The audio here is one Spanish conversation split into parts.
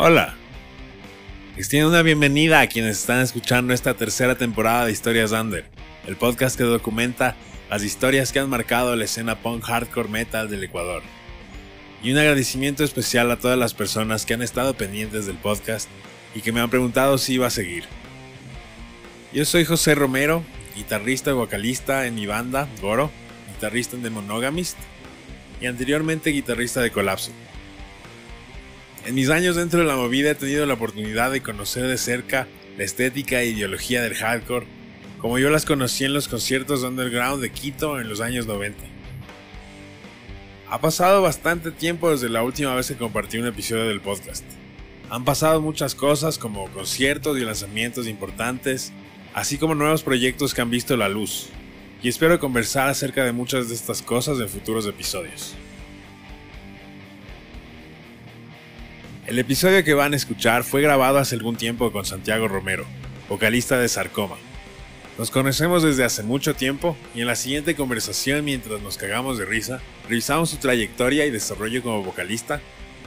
Hola. Extiendo una bienvenida a quienes están escuchando esta tercera temporada de Historias Under, el podcast que documenta las historias que han marcado la escena punk hardcore metal del Ecuador. Y un agradecimiento especial a todas las personas que han estado pendientes del podcast y que me han preguntado si iba a seguir. Yo soy José Romero, guitarrista y vocalista en mi banda, Goro, guitarrista en The Monogamist y anteriormente guitarrista de Colapso. En mis años dentro de la movida he tenido la oportunidad de conocer de cerca la estética e ideología del hardcore, como yo las conocí en los conciertos underground de Quito en los años 90. Ha pasado bastante tiempo desde la última vez que compartí un episodio del podcast. Han pasado muchas cosas como conciertos y lanzamientos importantes, así como nuevos proyectos que han visto la luz, y espero conversar acerca de muchas de estas cosas en futuros episodios. El episodio que van a escuchar fue grabado hace algún tiempo con Santiago Romero, vocalista de Sarcoma. Nos conocemos desde hace mucho tiempo y en la siguiente conversación mientras nos cagamos de risa, revisamos su trayectoria y desarrollo como vocalista,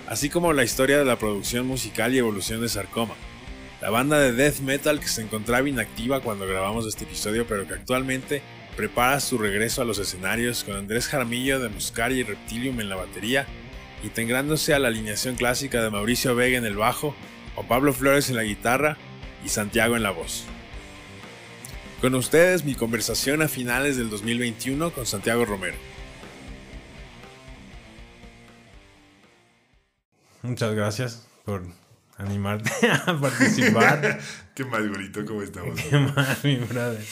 así como la historia de la producción musical y evolución de Sarcoma, la banda de death metal que se encontraba inactiva cuando grabamos este episodio pero que actualmente prepara su regreso a los escenarios con Andrés Jaramillo de Muscari y Reptilium en la batería integrándose a la alineación clásica de Mauricio Vega en el bajo, o Pablo Flores en la guitarra y Santiago en la voz. Con ustedes mi conversación a finales del 2021 con Santiago Romero. Muchas gracias por animarte a participar. Qué más bonito, ¿cómo estamos? Qué más, mi brother.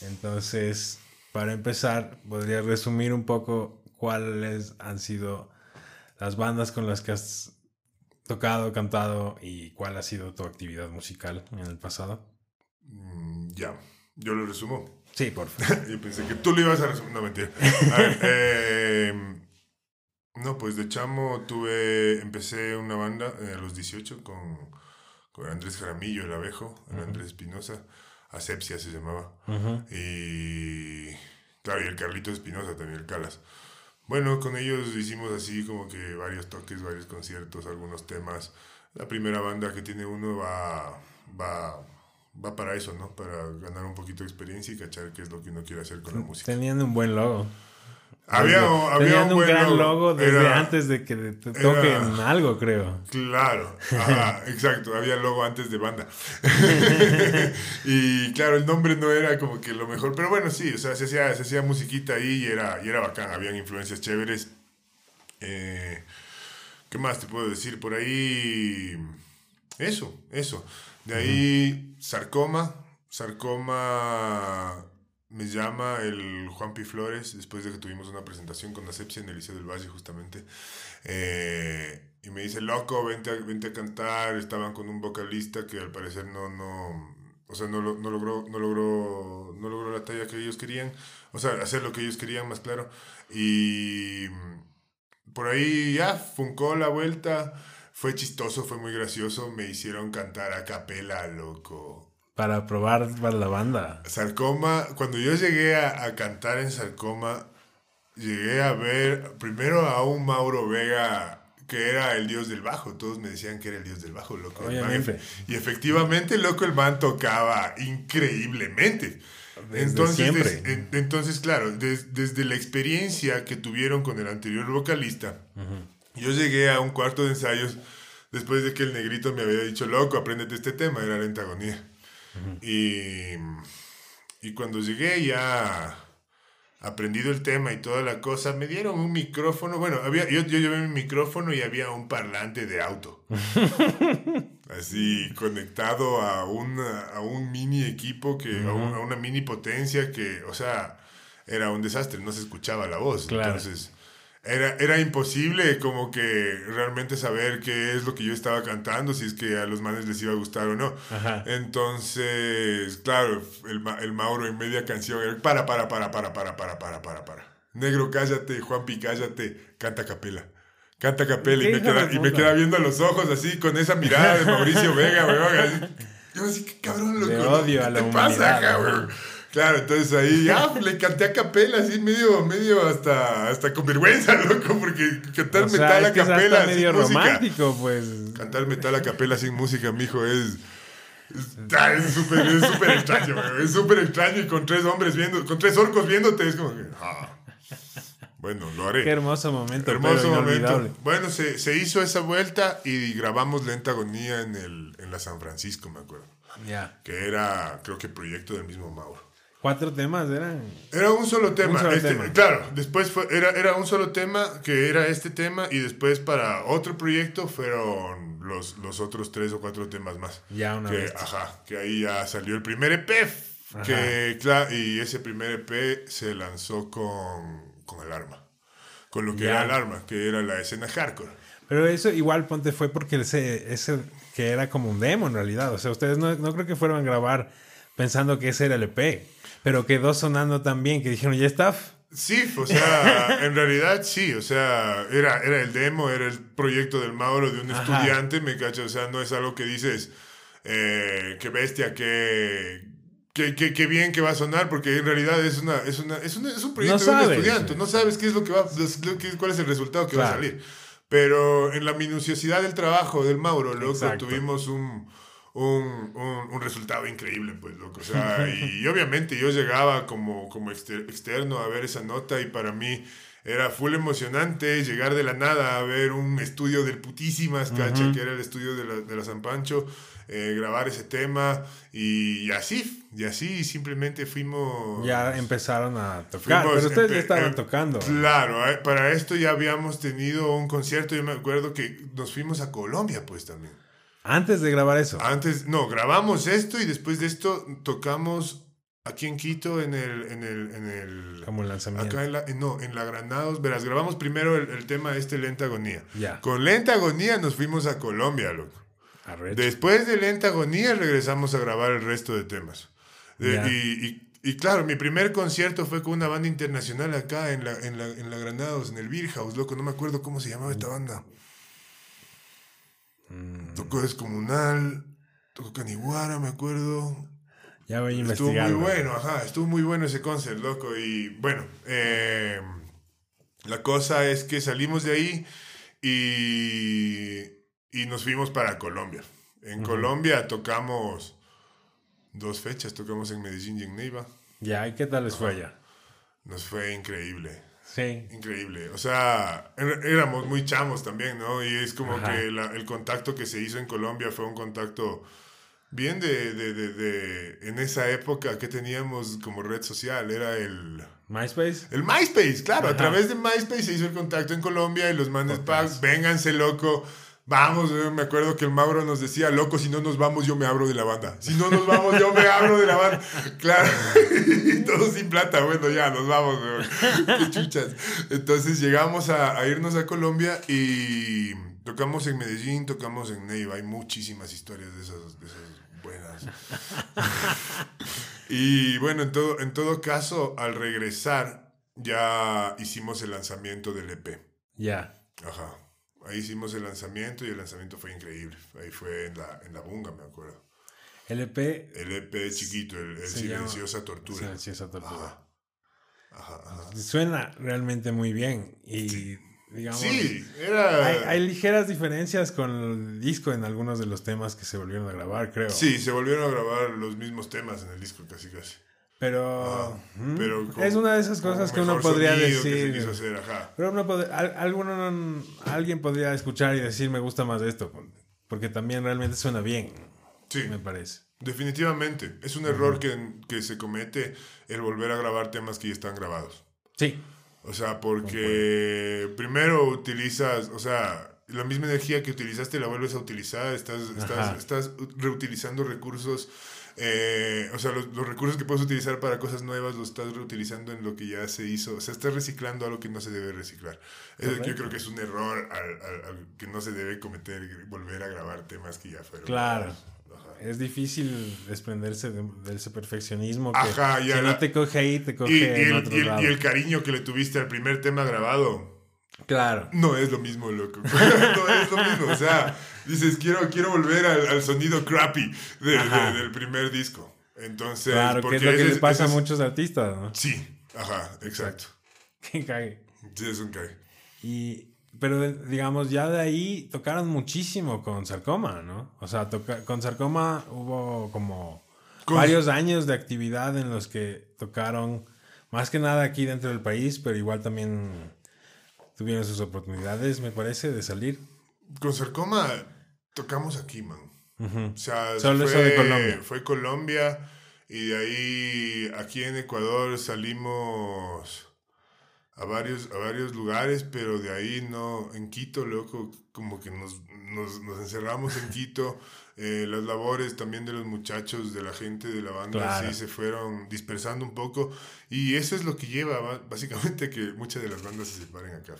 Entonces, para empezar, podría resumir un poco cuáles han sido las bandas con las que has tocado, cantado y cuál ha sido tu actividad musical en el pasado. Mm, ya, yo lo resumo. Sí, por favor. yo pensé que tú lo ibas a resumir. No, mentira. Em, no, pues de chamo tuve, empecé una banda a los 18 con, con Andrés Jaramillo, el abejo, Andrés Espinosa, Asepsia se llamaba. Y claro, y el Carlito Espinosa también, el Calas. Bueno, con ellos hicimos así como que varios toques, varios conciertos, algunos temas. La primera banda que tiene uno va, va, va para eso, ¿no? Para ganar un poquito de experiencia y cachar qué es lo que uno quiere hacer con la música. Teniendo un buen logo. Había, había un, gran logo, desde antes de que te toquen algo, creo. Claro, exacto, había logo antes de banda. y claro, el nombre no era como que lo mejor, pero bueno, sí, o sea, se hacía, se hacía musiquita ahí y era, y era bacán, habían influencias chéveres. Eh, ¿Qué más te puedo decir? Por ahí, eso, eso. De ahí, sarcoma, sarcoma me llama el Juan P. Flores, después de que tuvimos una presentación con Asepsia en el Liceo del Valle, justamente. Eh, y me dice, loco, vente a, vente a cantar. Estaban con un vocalista que al parecer no, no, o sea, no, no, logró, no, logró, no logró la talla que ellos querían. O sea, hacer lo que ellos querían, más claro. Y por ahí ya, funcó la vuelta. Fue chistoso, fue muy gracioso. Me hicieron cantar a capela, loco. Para probar para la banda. Sarcoma, cuando yo llegué a, cantar en Sarcoma, llegué a ver primero a un Mauro Vega que era el dios del bajo. Todos me decían que era el dios del bajo, loco. y efectivamente, loco, el man tocaba increíblemente. entonces, entonces, claro, desde la experiencia que tuvieron con el anterior vocalista, yo llegué a un cuarto de ensayos después de que el negrito me había dicho, loco, apréndete este tema, era la antagonía y, y cuando llegué ya aprendido el tema y toda la cosa, me dieron un micrófono. Bueno, había, yo, yo llevé mi micrófono y había un parlante de auto. Así conectado a, una, a un mini equipo, que, a, una mini potencia que, o sea, era un desastre, no se escuchaba la voz. Entonces, era, era imposible como que realmente saber qué es lo que yo estaba cantando, si es que a los manes les iba a gustar o no. Entonces, claro, el, el, Mauro en media canción era para, para, para, para, para, para, para, para, para. Negro, cállate, Juanpi, cállate, canta capela. Canta capela y me, queda, y me queda viendo a los ojos así con esa mirada de Mauricio Vega, weón. Yo así, qué cabrón, loco. odio a la te pasa, cabrón? Claro, entonces ahí ya le canté a capela, así medio, medio hasta, hasta con vergüenza, loco, porque cantar metal a capela es medio romántico, pues. Cantar metal a capela sin música, mijo, es. Es súper es súper extraño, es súper extraño y con tres hombres viendo, con tres orcos viéndote, es como que. Ah. Bueno, lo haré. Qué hermoso momento. Hermoso momento. Bueno, se, se, hizo esa vuelta y grabamos Lenta Agonía en, el, en la San Francisco, me acuerdo. Ya. Que era, creo que proyecto del mismo Mauro. ¿Cuatro temas eran? Era un solo tema. Este, claro, después fue, era, era un solo tema, que era este tema, y después para otro proyecto fueron los, los otros tres o cuatro temas más. Ya una que, vez. Ajá, que ahí ya salió el primer EP. Que, y ese primer EP se lanzó con con el arma. Con lo que era el arma, que era la escena hardcore. Pero eso igual, ponte, fue porque ese, ese que era como un demo en realidad. O sea, ustedes no, no creo que fueron a grabar pensando que ese era el EP, pero quedó sonando tan bien que dijeron, ¿ya está? Sí, o sea, en realidad sí, o sea, era, era el demo, era el proyecto del Mauro de un estudiante, me cacho, o sea, no es algo que dices, eh, qué bestia, qué, Qué, bien que va a sonar, porque en realidad es una, es una, es, un proyecto de un estudiante. No sabes qué es lo que va, cuál es el resultado que va a salir. Pero en la minuciosidad del trabajo del Mauro, loco, tuvimos un, un, un, resultado increíble, pues, loco. O sea, y, obviamente yo llegaba como, como externo a ver esa nota y para mí era full emocionante llegar de la nada a ver un estudio del putísimas, cacha, que era el estudio de la, de la San Pancho, eh, grabar ese tema y, así, y así simplemente fuimos... Ya empezaron a tocar, pero ustedes ya estaban eh, tocando. Claro, eh, para esto ya habíamos tenido un concierto, yo me acuerdo que nos fuimos a Colombia pues también. Antes de grabar eso. Antes, no, grabamos esto y después de esto tocamos Aquí en Quito, en el... En el, en el Como lanzamiento. Acá en la... No, en la Granados. Verás, grabamos primero el, tema este Lenta Agonía. Ya. Con Lenta Agonía nos fuimos a Colombia, loco. Después de Lenta Agonía regresamos a grabar el resto de temas. y, y, claro, mi primer concierto fue con una banda internacional acá en la, en la, en la Granados, en el Beer House, loco. No me acuerdo cómo se llamaba esta banda. Mm. Tocó Descomunal, tocó Caniguara, me acuerdo. Ya voy a Estuvo muy bueno, ajá, estuvo muy bueno ese concert, loco. Y bueno, eh, la cosa es que salimos de ahí y, y nos fuimos para Colombia. En Colombia tocamos dos fechas, tocamos en Medellín y en Neiva. Ya, ¿y qué tal les fue allá? Nos fue increíble. Sí. Increíble. O sea, éramos muy chamos también, ¿no? Y es como que el contacto que se hizo en Colombia fue un contacto bien de, de, de, en esa época que teníamos como red social, era el... MySpace. El MySpace, claro, a través de MySpace se hizo el contacto en Colombia y los mandes packs, vénganse loco. Vamos, me acuerdo que el Mauro nos decía, loco, si no nos vamos yo me abro de la banda. Si no nos vamos yo me abro de la banda. Claro, y todos sin plata, bueno, ya nos vamos, qué chuchas. Entonces llegamos a, a irnos a Colombia y tocamos en Medellín, tocamos en Neiva, hay muchísimas historias de esas, de esas buenas. y bueno, en todo, en todo caso, al regresar, ya hicimos el lanzamiento del EP. Ya. Ajá. Ahí hicimos el lanzamiento y el lanzamiento fue increíble. Ahí fue en la, en la bunga, me acuerdo. El EP. El EP chiquito, el, Silenciosa Tortura. Silenciosa Tortura. Ajá. Ajá, Suena realmente muy bien. Y sí, era... Hay, ligeras diferencias con el disco en algunos de los temas que se volvieron a grabar, creo. Sí, se volvieron a grabar los mismos temas en el disco casi casi. Pero, es una de esas cosas que uno podría decir. Pero uno alguno, alguien podría escuchar y decir me gusta más esto, porque también realmente suena bien. Sí. Me parece. Definitivamente. Es un error que, que se comete el volver a grabar temas que ya están grabados. Sí. O sea, porque primero utilizas, o sea, la misma energía que utilizaste la vuelves a utilizar, estás, estás, estás reutilizando recursos, eh, o sea, los, los, recursos que puedes utilizar para cosas nuevas los estás reutilizando en lo que ya se hizo, o sea, estás reciclando algo que no se debe reciclar. yo creo que es un error al, que no se debe cometer, volver a grabar temas que ya fueron. Claro es difícil desprenderse de, ese perfeccionismo que Ajá, si no te coge ahí, te coge y, en otro lado. y el cariño que le tuviste al primer tema grabado. Claro. No es lo mismo, loco. no es lo mismo. O sea, dices, quiero, quiero volver al, sonido crappy del primer disco. Entonces, claro, que es lo que le pasa a muchos artistas, ¿no? Sí, ajá, exacto. Que cae. Sí, es un cae. Y, pero digamos, ya de ahí tocaron muchísimo con Sarcoma, ¿no? O sea, con Sarcoma hubo como varios años de actividad en los que tocaron, más que nada aquí dentro del país, pero igual también tuvieron sus oportunidades, me parece, de salir. Con Sarcoma tocamos aquí, man. O sea, Solo fue, de Colombia. Fue Colombia y de ahí aquí en Ecuador salimos a varios, a varios lugares, pero de ahí no, en Quito, loco, como que nos, nos, nos encerramos en Quito. Eh, las labores también de los muchachos, de la gente de la banda, sí se fueron dispersando un poco. Y eso es lo que lleva básicamente a que muchas de las bandas se separen acá.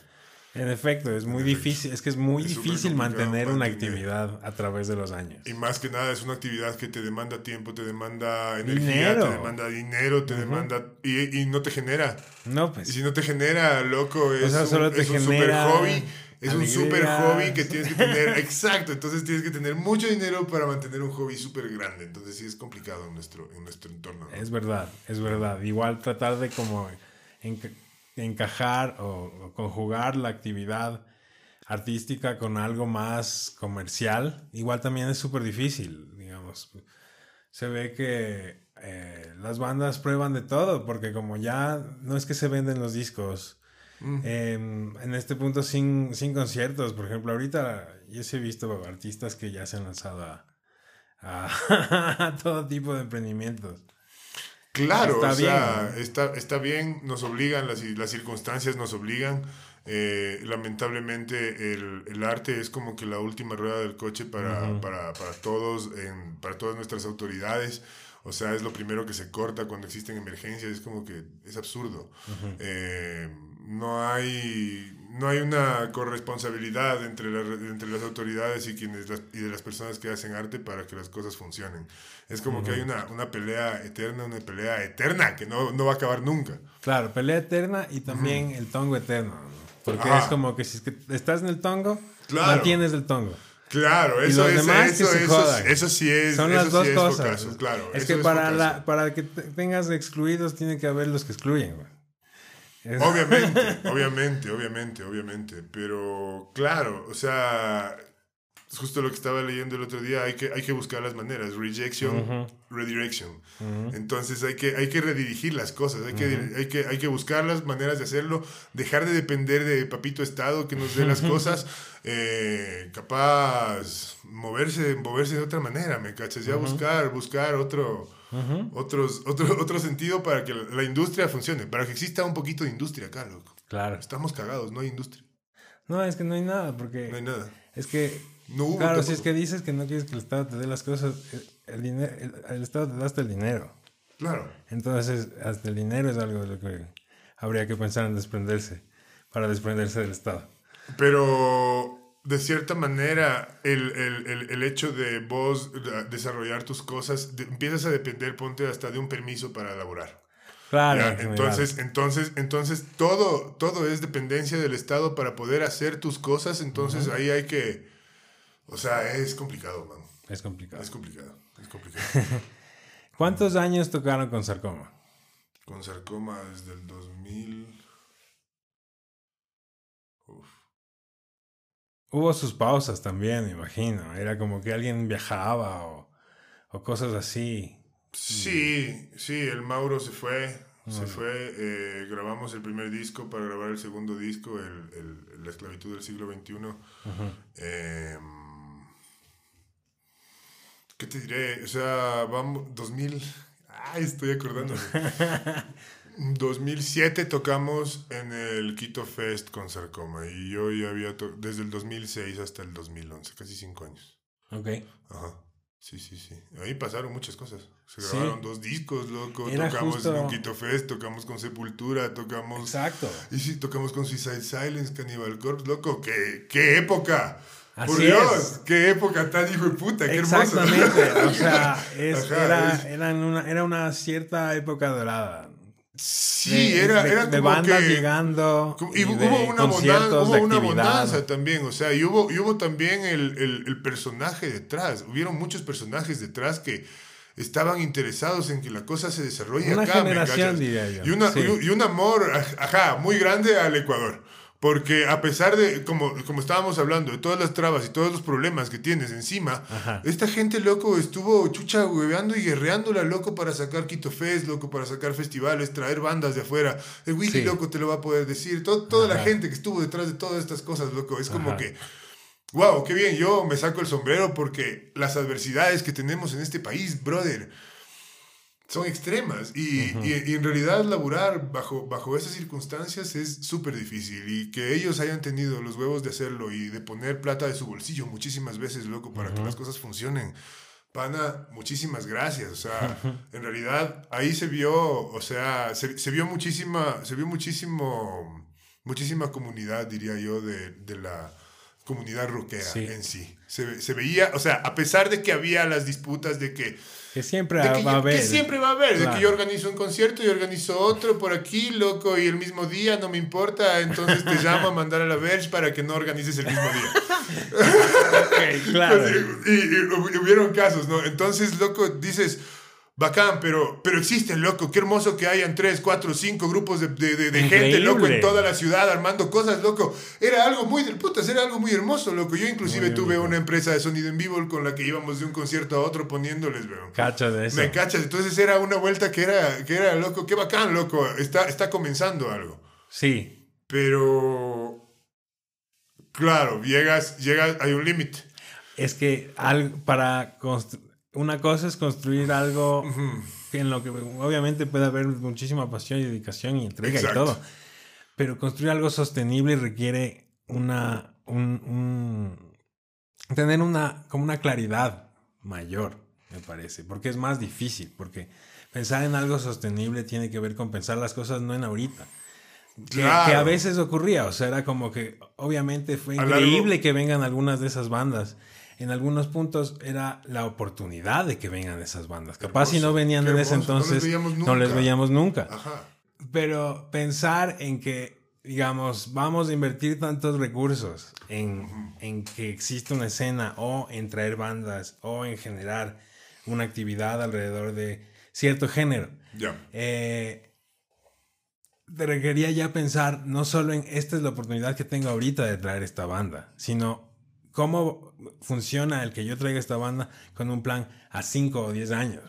En efecto, es muy difícil, es que es muy difícil mantener una actividad a través de los años. Y más que nada es una actividad que te demanda tiempo, te demanda energía, te demanda dinero, te demanda y, y, no te genera. No, pues. Y si no te genera, loco, es, un, es un super hobby. Es un super hobby que tienes que tener, exacto, entonces tienes que tener mucho dinero para mantener un hobby súper grande, entonces sí es complicado en nuestro, en nuestro entorno. Es verdad, es verdad, igual tratar de como encajar o, conjugar la actividad artística con algo más comercial, igual también es súper difícil, digamos. Se ve que eh, las bandas prueban de todo, porque como ya no es que se venden los discos, mm. em, en este punto sin, sin, conciertos, por ejemplo, ahorita yo sí he visto artistas que ya se han lanzado a, a todo tipo de emprendimientos. Claro, está o sea, bien. Está, está, bien, nos obligan, las, las circunstancias nos obligan. Eh, lamentablemente el, el, arte es como que la última rueda del coche para, para, para todos, en, para todas nuestras autoridades. O sea, es lo primero que se corta cuando existen emergencias. Es como que es absurdo. eh, no hay, no hay una corresponsabilidad entre, entre las autoridades y, quienes, y de las personas que hacen arte para que las cosas funcionen. Es como que hay una, una pelea eterna, una pelea eterna que no, no, va a acabar nunca. Claro, pelea eterna y también el tongo eterno. Porque es como que si estás en el tongo, claro. mantienes el tongo. Claro, eso es, eso, eso, eso, sí es. Son las dos cosas. claro, es que para, la, para que tengas excluidos tiene que haber los que excluyen. Güey. Obviamente, obviamente, obviamente, obviamente. Pero claro, o sea, justo lo que estaba leyendo el otro día, hay que, hay que buscar las maneras, rejection, redirection. Entonces hay que, hay que redirigir las cosas, hay, que, hay, que, hay que buscar las maneras de hacerlo, dejar de depender de Papito Estado que nos dé las cosas, eh, capaz moverse, moverse de otra manera, ¿me cachas? Ya buscar, buscar otro otros, otro, otro sentido para que la industria funcione, para que exista un poquito de industria acá, loco. Claro. Estamos cagados, no hay industria. No, es que no hay nada, porque... No hay nada. Es que... No claro, si es que dices que no quieres que el Estado te dé las cosas, el, dinero, el, Estado te da hasta el dinero. Claro. Entonces, hasta el dinero es algo de lo que habría que pensar en desprenderse, para desprenderse del Estado. Pero de cierta manera, el, el, el, hecho de vos desarrollar tus cosas, empiezas a depender, ponte hasta de un permiso para elaborar. Claro. Entonces, entonces, entonces todo, todo es dependencia del Estado para poder hacer tus cosas. Entonces ahí hay que, o sea, es complicado, man. Es complicado. Es complicado, es complicado. ¿Cuántos años tocaron con Sarcoma? Con Sarcoma desde el 2000. Hubo sus pausas también, me imagino. Era como que alguien viajaba o, o cosas así. Sí, sí, el Mauro se fue. Se fue, eh, grabamos el primer disco para grabar el segundo disco, el, el, La esclavitud del siglo XXI. Em, ¿Qué te diré? O sea, vamos, 2000... Ay, estoy acordándome. 2007 tocamos en el Quito Fest con Sarcoma y yo ya había desde el 2006 hasta el 2011, casi cinco años. Ok. Ajá. Sí, sí, sí. Ahí pasaron muchas cosas. Se grabaron dos discos, loco. tocamos en un Quito Fest, tocamos con Sepultura, tocamos. Exacto. Y sí, tocamos con Suicide Silence, Cannibal Corpse, loco. ¡Qué, qué época! Así Por Dios, qué época tan hijo de puta, qué Exactamente. o sea, era, era, una, era una cierta época dorada. Sí, era, era de, bandas llegando. y, hubo una, bonanza, hubo una bonanza también, o sea, y hubo, y hubo también el, el, el, personaje detrás. Hubieron muchos personajes detrás que estaban interesados en que la cosa se desarrolle una acá. Generación, diría yo. Y, una, y, un amor, ajá, muy grande al Ecuador. Porque a pesar de, como, como estábamos hablando, de todas las trabas y todos los problemas que tienes encima, esta gente, loco, estuvo chucha hueveando y guerreándola, loco, para sacar Quito Fest, loco, para sacar festivales, traer bandas de afuera. El Willy, loco, te lo va a poder decir. toda la gente que estuvo detrás de todas estas cosas, loco, es como que wow, qué bien, yo me saco el sombrero porque las adversidades que tenemos en este país, brother, son extremas y, y, en realidad laburar bajo, bajo esas circunstancias es súper difícil y que ellos hayan tenido los huevos de hacerlo y de poner plata de su bolsillo muchísimas veces, loco, para que las cosas funcionen. Pana, muchísimas gracias. O sea, en realidad ahí se vio, o sea, se, se, vio muchísima, se vio muchísimo, muchísima comunidad, diría yo, de, de la, comunidad rockera en sí. Se, se, veía, o sea, a pesar de que había las disputas de que... Que siempre va a haber. Que siempre va a haber. De que yo organizo un concierto y organizo otro por aquí, loco, y el mismo día no me importa, entonces te llamo a mandar a la Verge para que no organices el mismo día. ok, claro. y, y, hubieron casos, ¿no? Entonces, loco, dices Bacán, pero, pero existen, loco. Qué hermoso que hayan tres, cuatro, cinco grupos de, de, de gente, loco, en toda la ciudad armando cosas, loco. Era algo muy del putas, era algo muy hermoso, loco. Yo inclusive tuve una empresa de sonido en vivo con la que íbamos de un concierto a otro poniéndoles, veo. Cacha de eso. Me cachas. Entonces era una vuelta que era, que era loco. Qué bacán, loco. Está, está comenzando algo. Sí. Pero. Claro, llegas, llegas, hay un límite. Es que al, para una cosa es construir algo en lo que obviamente puede haber muchísima pasión y dedicación y entrega y todo. Pero construir algo sostenible requiere una. Un, tener una. como una claridad mayor, me parece. Porque es más difícil. Porque pensar en algo sostenible tiene que ver con pensar las cosas no en ahorita. Que, que, a veces ocurría, o sea, era como que obviamente fue increíble que vengan algunas de esas bandas en algunos puntos era la oportunidad de que vengan esas bandas. Capaz si no venían en ese entonces, no les veíamos nunca. Pero pensar en que, digamos, vamos a invertir tantos recursos en, en, que existe una escena o en traer bandas o en generar una actividad alrededor de cierto género. Ya. Eh, te requería ya pensar no solo en esta es la oportunidad que tengo ahorita de traer esta banda, sino cómo funciona el que yo traiga esta banda con un plan a 5 o 10 años.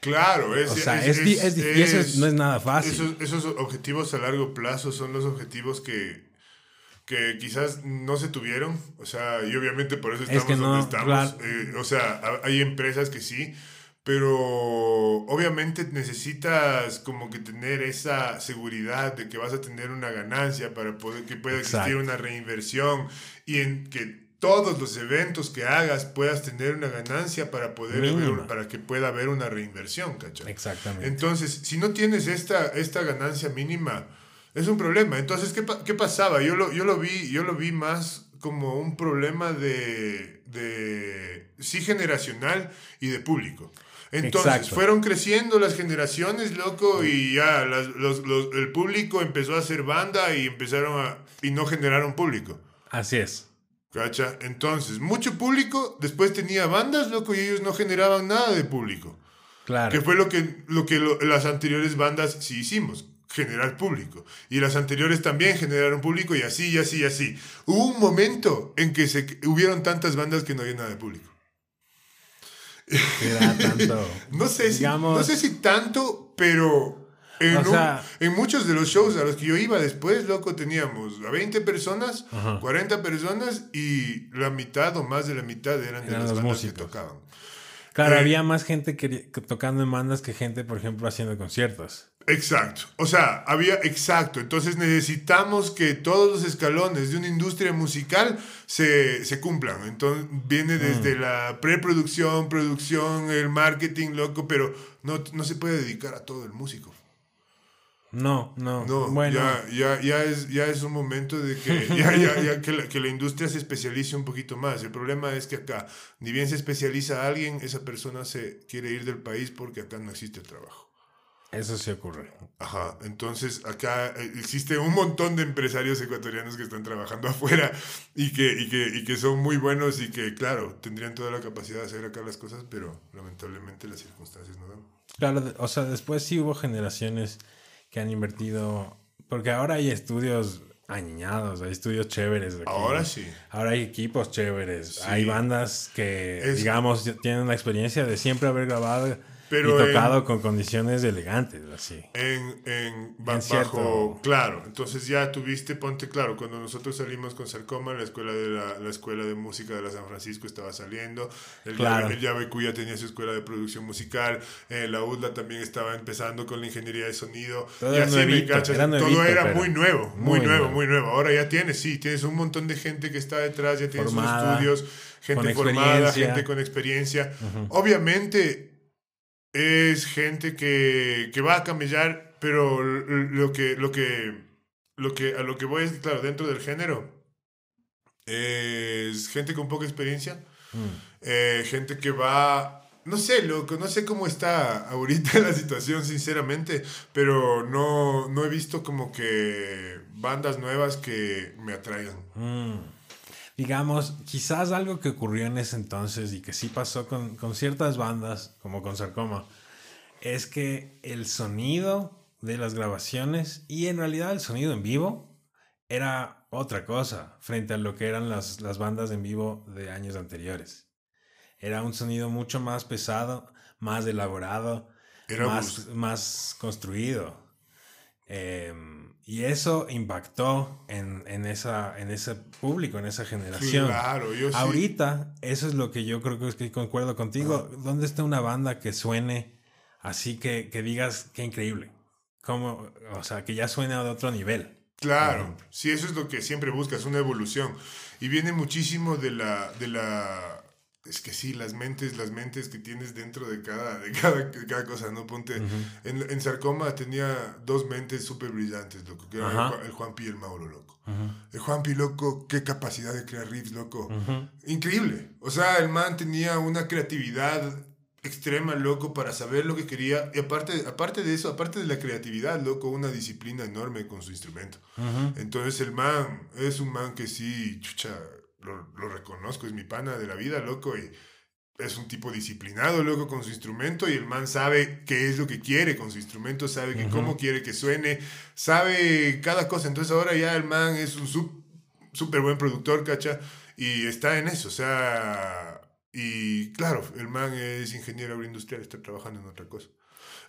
Claro, es, o sea, es, es, y eso no es nada fácil. Esos, esos, objetivos a largo plazo son los objetivos que, que quizás no se tuvieron. O sea, y obviamente por eso estamos donde estamos. Eh, o sea, hay empresas que sí, pero obviamente necesitas como que tener esa seguridad de que vas a tener una ganancia para poder que pueda existir una reinversión y en que todos los eventos que hagas puedas tener una ganancia para poder para que pueda haber una reinversión, ¿cachai? Exactamente. Entonces, si no tienes esta, esta ganancia mínima, es un problema. Entonces, ¿qué, qué pasaba? Yo lo, yo, lo vi, yo lo vi más como un problema de, de sí generacional y de público. Entonces, fueron creciendo las generaciones, loco, y ya los, los, el público empezó a hacer banda y empezaron a... y no generaron público. Así es. ¿Cacha? Entonces, mucho público, después tenía bandas, loco, y ellos no generaban nada de público. Claro. Que fue lo que, lo que las anteriores bandas sí hicimos, generar público. Y las anteriores también generaron público y así, y así, y así. Hubo un momento en que se, hubieron tantas bandas que no había nada de público. Era tanto. no, sé si, no sé si tanto, pero en, muchos de los shows a los que yo iba después, loco, teníamos a 20 personas, 40 personas y la mitad o más de la mitad eran, de las bandas que tocaban. Claro, eh, había más gente que, tocando en bandas que gente, por ejemplo, haciendo conciertos. Exacto. O sea, había, exacto. Entonces necesitamos que todos los escalones de una industria musical se, se cumplan. Entonces viene desde mm. la preproducción, producción, el marketing, loco, pero no, no se puede dedicar a todo el músico. No, no. No, bueno. ya, ya, ya, es, ya es un momento de que, ya, ya, ya, que, la, que la industria se especialice un poquito más. El problema es que acá, ni bien se especializa a alguien, esa persona se quiere ir del país porque acá no existe trabajo. Eso sí ocurre. Ajá, entonces acá eh, existe un montón de empresarios ecuatorianos que están trabajando afuera y que, y que, y que son muy buenos y que, claro, tendrían toda la capacidad de hacer acá las cosas, pero lamentablemente las circunstancias no dan. Claro, o sea, después sí hubo generaciones que han invertido, porque ahora hay estudios añados, hay estudios chéveres. Ahora sí. Ahora hay equipos chéveres, hay bandas que, digamos, tienen la experiencia de siempre haber grabado pero y tocado con condiciones elegantes, así. En, en, bajo, claro. Entonces ya tuviste, ponte claro, cuando nosotros salimos con Sarcoma, la escuela de la, la escuela de música de la San Francisco estaba saliendo, el, claro. el ya tenía su escuela de producción musical, eh, la UDLA también estaba empezando con la ingeniería de sonido, todo y así me cachas, era todo era muy nuevo, muy, nuevo, muy nuevo. Ahora ya tienes, sí, tienes un montón de gente que está detrás, ya tienes sus estudios, gente formada, gente con experiencia. Obviamente es gente que, que va a camellar, pero lo que, lo que, lo que, a lo que voy es, claro, dentro del género, es gente con poca experiencia, mm. eh, gente que va, no sé, loco, no sé cómo está ahorita la situación, sinceramente, pero no, no he visto como que bandas nuevas que me atraigan. Mm digamos, quizás algo que ocurrió en ese entonces y que sí pasó con, con ciertas bandas, como con Sarcoma, es que el sonido de las grabaciones y en realidad el sonido en vivo era otra cosa frente a lo que eran las, las bandas en vivo de años anteriores. Era un sonido mucho más pesado, más elaborado, más, más construido. Eh, y eso impactó en, en, esa, en ese público, en esa generación. Claro, yo Ahorita, eso es lo que yo creo que es que concuerdo contigo. ¿Dónde está una banda que suene así que, que digas qué increíble? Como, o sea, que ya suene a otro nivel. Claro, sí, eso es lo que siempre buscas, una evolución. Y viene muchísimo de la, de la es que sí, las mentes, las mentes que tienes dentro de cada, de cada, cada cosa, ¿no? Ponte, en, en, Sarcoma tenía dos mentes súper brillantes, loco, que era el, Juanpi y el Mauro, loco. El Juanpi, loco, qué capacidad de crear riffs, loco. Increíble. O sea, el man tenía una creatividad extrema, loco, para saber lo que quería. Y aparte, aparte de eso, aparte de la creatividad, loco, una disciplina enorme con su instrumento. Entonces el man es un man que sí, chucha lo, reconozco, es mi pana de la vida, loco, y es un tipo disciplinado, loco, con su instrumento, y el man sabe qué es lo que quiere con su instrumento, sabe que cómo quiere que suene, sabe cada cosa, entonces ahora ya el man es un súper buen productor, cacha, y está en eso, o sea, y claro, el man es ingeniero agroindustrial, está trabajando en otra cosa.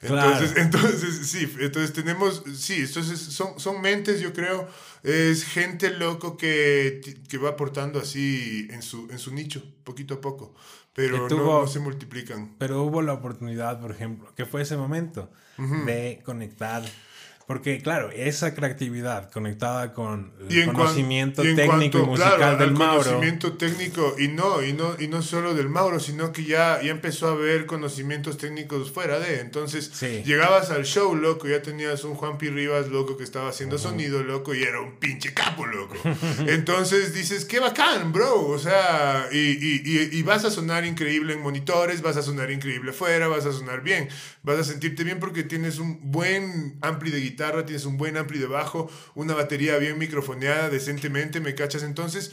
Entonces, entonces, sí, entonces tenemos, sí, entonces son, son mentes, yo creo, es gente loco que, que va aportando así en su, en su nicho, poquito a poco, pero no, se multiplican. Pero hubo la oportunidad, por ejemplo, que fue ese momento de conectar porque, claro, esa creatividad conectada con el conocimiento técnico y musical del Mauro. Conocimiento técnico, y no, y no, y no solo del Mauro, sino que ya, ya empezó a haber conocimientos técnicos fuera de. Entonces, llegabas al show, loco, ya tenías un Juan P. Rivas, loco, que estaba haciendo sonido, loco, y era un pinche capo, loco. Entonces dices, qué bacán, bro. O sea, y, y, y, vas a sonar increíble en monitores, vas a sonar increíble afuera, vas a sonar bien, vas a sentirte bien porque tienes un buen ampli de guitarra guitarra, tienes un buen ampli de bajo, una batería bien microfoneada decentemente, ¿me cachas? Entonces,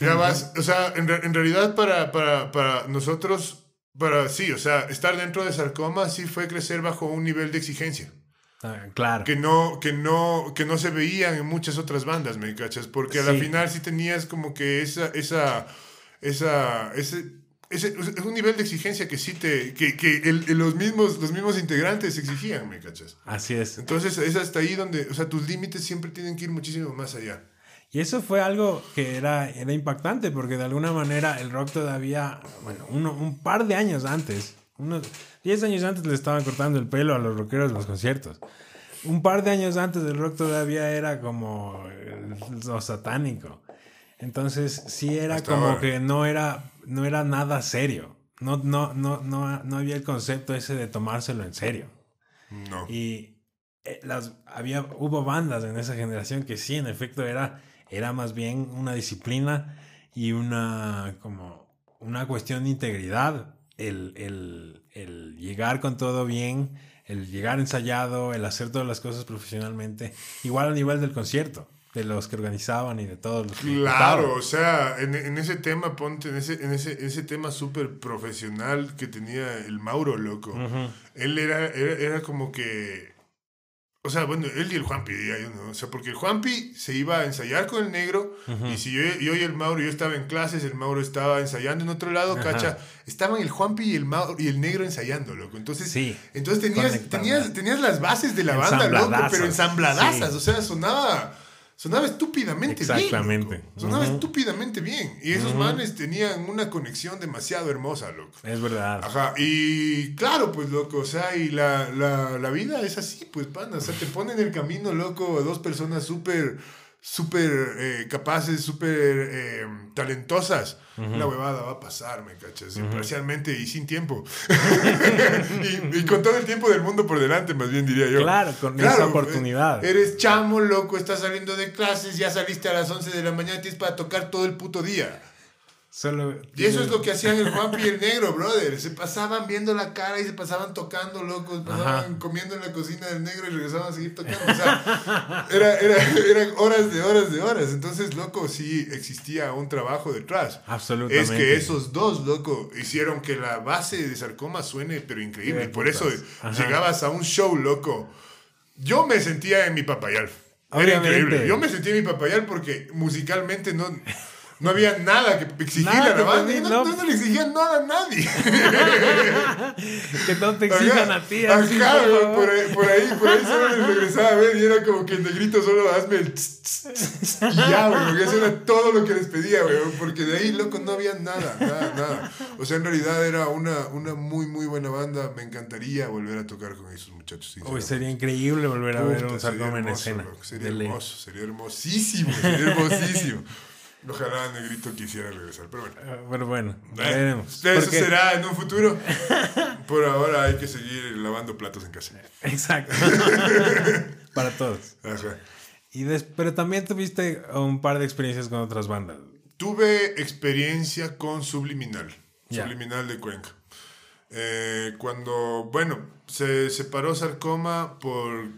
ya vas, o sea, en, en realidad para, para, para, nosotros, para sí, o sea, estar dentro de Sarcoma sí fue crecer bajo un nivel de exigencia. Ah, claro. Que no, que, no, que no se veían en muchas otras bandas, ¿me cachas? Porque a la final sí tenías como que esa, esa, esa, ese es, es, un nivel de exigencia que sí te. que, que el, los, mismos, los mismos integrantes exigían, ¿me cachas? Así es. Entonces es hasta ahí donde. O sea, tus límites siempre tienen que ir muchísimo más allá. Y eso fue algo que era, era impactante, porque de alguna manera el rock todavía. bueno, uno, un par de años antes, unos 10 años antes le estaban cortando el pelo a los rockeros en los conciertos. Un par de años antes el rock todavía era como lo satánico. Entonces sí era como que no era no era nada serio. No, no, no, no, no había el concepto ese de tomárselo en serio. No. Y eh, las, había, hubo bandas en esa generación que sí, en efecto, era, era más bien una disciplina y una, como, una cuestión de integridad el, el, el llegar con todo bien, el llegar ensayado, el hacer todas las cosas profesionalmente, igual a nivel del concierto de los que organizaban y de todos los que Claro, o sea, en, en, ese tema, ponte, en ese, en ese, ese tema súper profesional que tenía el Mauro, loco. Él era, era, era, como que. O sea, bueno, él y el Juanpi, ¿no? O sea, porque el Juanpi se iba a ensayar con el negro, y si yo, yo, y el Mauro, yo estaba en clases, el Mauro estaba ensayando en otro lado, cacha, estaban el Juanpi y el Mauro y el negro ensayando, loco. Entonces, sí, entonces tenías, tenías, tenías, las bases de la banda, loco, pero ensambladazas, o sea, sonaba sonaba estúpidamente Exactamente. bien. Sonaba estúpidamente bien. Y esos manes tenían una conexión demasiado hermosa, loco. Es verdad. Ajá. Y claro, pues, loco, o sea, y la, la, la vida es así, pues, pana. O sea, te ponen en el camino, loco, dos personas súper súper eh, capaces, súper eh, talentosas, la huevada va a pasar, me cachas, imparcialmente y sin tiempo. y, con todo el tiempo del mundo por delante, más bien diría yo. Claro, con esa oportunidad. Eres chamo, loco, estás saliendo de clases, ya saliste a las 11 de la mañana y tienes para tocar todo el puto día y eso es lo que hacían el Juanpi y el negro, brother. Se pasaban viendo la cara y se pasaban tocando, locos. Pasaban comiendo en la cocina del negro y regresaban a seguir tocando. O sea, era, era, eran horas de horas de horas. Entonces, loco, sí existía un trabajo detrás. Absolutamente. Es que esos dos, loco, hicieron que la base de Sarcoma suene, pero increíble. Por eso llegabas a un show, loco. Yo me sentía en mi papayal. Era increíble. Yo me sentía en mi papayal porque musicalmente no no había nada que exigirle a la banda. No, no, le exigían nada a nadie. que no te exijan a ti. Así, por, por, ahí, por ahí, por ahí solo les regresaba a ver y era como que el negrito solo hazme el y ya, güey, eso era todo lo que les pedía, güey, porque de ahí, loco, no había nada, nada, nada. O sea, en realidad era una, una muy, muy buena banda. Me encantaría volver a tocar con esos muchachos. Hoy sería increíble volver a ver un Sarcoma en escena. sería hermoso, sería hermosísimo, sería hermosísimo. Ojalá Negrito quisiera regresar, pero bueno. Ah, pero bueno, veremos. Eso será en un futuro. Por ahora hay que seguir lavando platos en casa. Exacto. Para todos. Y pero también tuviste un par de experiencias con otras bandas. Tuve experiencia con Subliminal. Subliminal de Cuenca. Eh, cuando, bueno, se separó Sarcoma por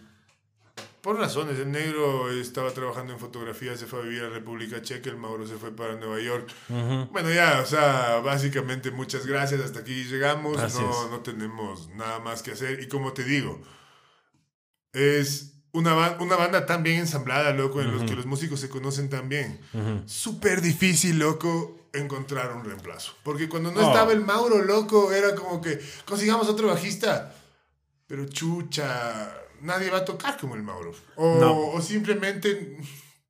por razones. El negro estaba trabajando en fotografía, se fue a vivir a República Checa, el Mauro se fue para Nueva York. Bueno, ya, o sea, básicamente muchas gracias, hasta aquí llegamos, no, no, tenemos nada más que hacer. Y como te digo, es una, una banda tan bien ensamblada, loco, en los que los músicos se conocen tan bien. Súper difícil, loco, encontrar un reemplazo. Porque cuando no oh. estaba el Mauro, loco, era como que consigamos otro bajista. Pero chucha, nadie va a tocar como el Mauro. O, o simplemente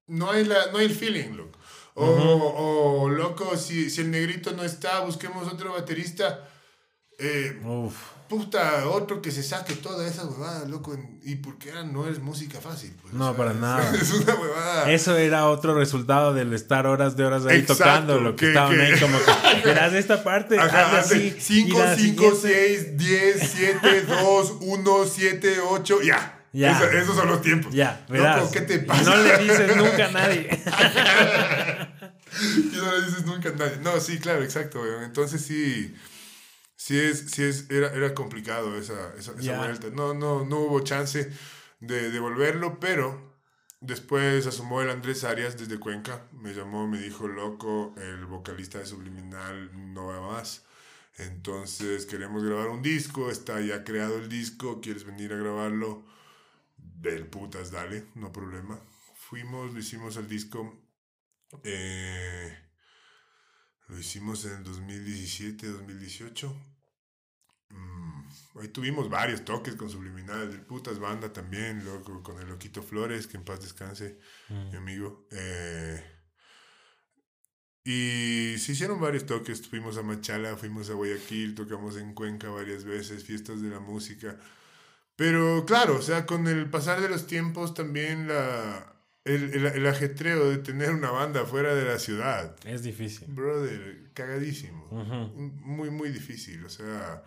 no hay, la, no hay el feeling, loco. O, o loco, si, si, el negrito no está, busquemos otro baterista. Eh, puta, otro que se saque toda esa huevada, loco. Y porque no es música fácil. Pues, no, para nada. Es una huevada. Eso era otro resultado del estar horas de horas ahí tocando. Lo que, estaban ahí como que, verás esta parte. Ajá, así. 5, 5, 6, 10, 7, 2, 1, 7, 8, ya. Ya. esos son los tiempos. Ya, verás. ¿qué te pasa? No le dices nunca a nadie. y no le dices nunca a nadie. No, sí, claro, exacto. Entonces sí, sí es, sí es, era, era complicado esa, esa, vuelta. No, no, no hubo chance de devolverlo, pero después asomó el Andrés Arias desde Cuenca. Me llamó, me dijo, loco, el vocalista de Subliminal no va más. Entonces queremos grabar un disco, está ya creado el disco, ¿quieres venir a grabarlo? del putas, dale, no problema. Fuimos, lo hicimos al disco. Eh, lo hicimos en el 2017, 2018. Ahí tuvimos varios toques con Subliminal, del putas banda también, loco, con el Loquito Flores, que en paz descanse, mm. mi amigo. Eh, y se hicieron varios toques, fuimos a Machala, fuimos a Guayaquil, tocamos en Cuenca varias veces, fiestas de la música. Pero claro, o sea, con el pasar de los tiempos también la, el, el, ajetreo de tener una banda fuera de la ciudad. Es difícil. Brother, cagadísimo. Muy, muy difícil. O sea,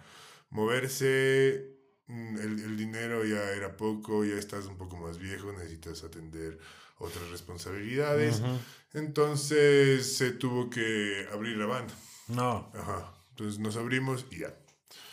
moverse, mm, el, el, dinero ya era poco, ya estás un poco más viejo, necesitas atender otras responsabilidades. Entonces se tuvo que abrir la banda. No. Ajá Entonces nos abrimos y ya.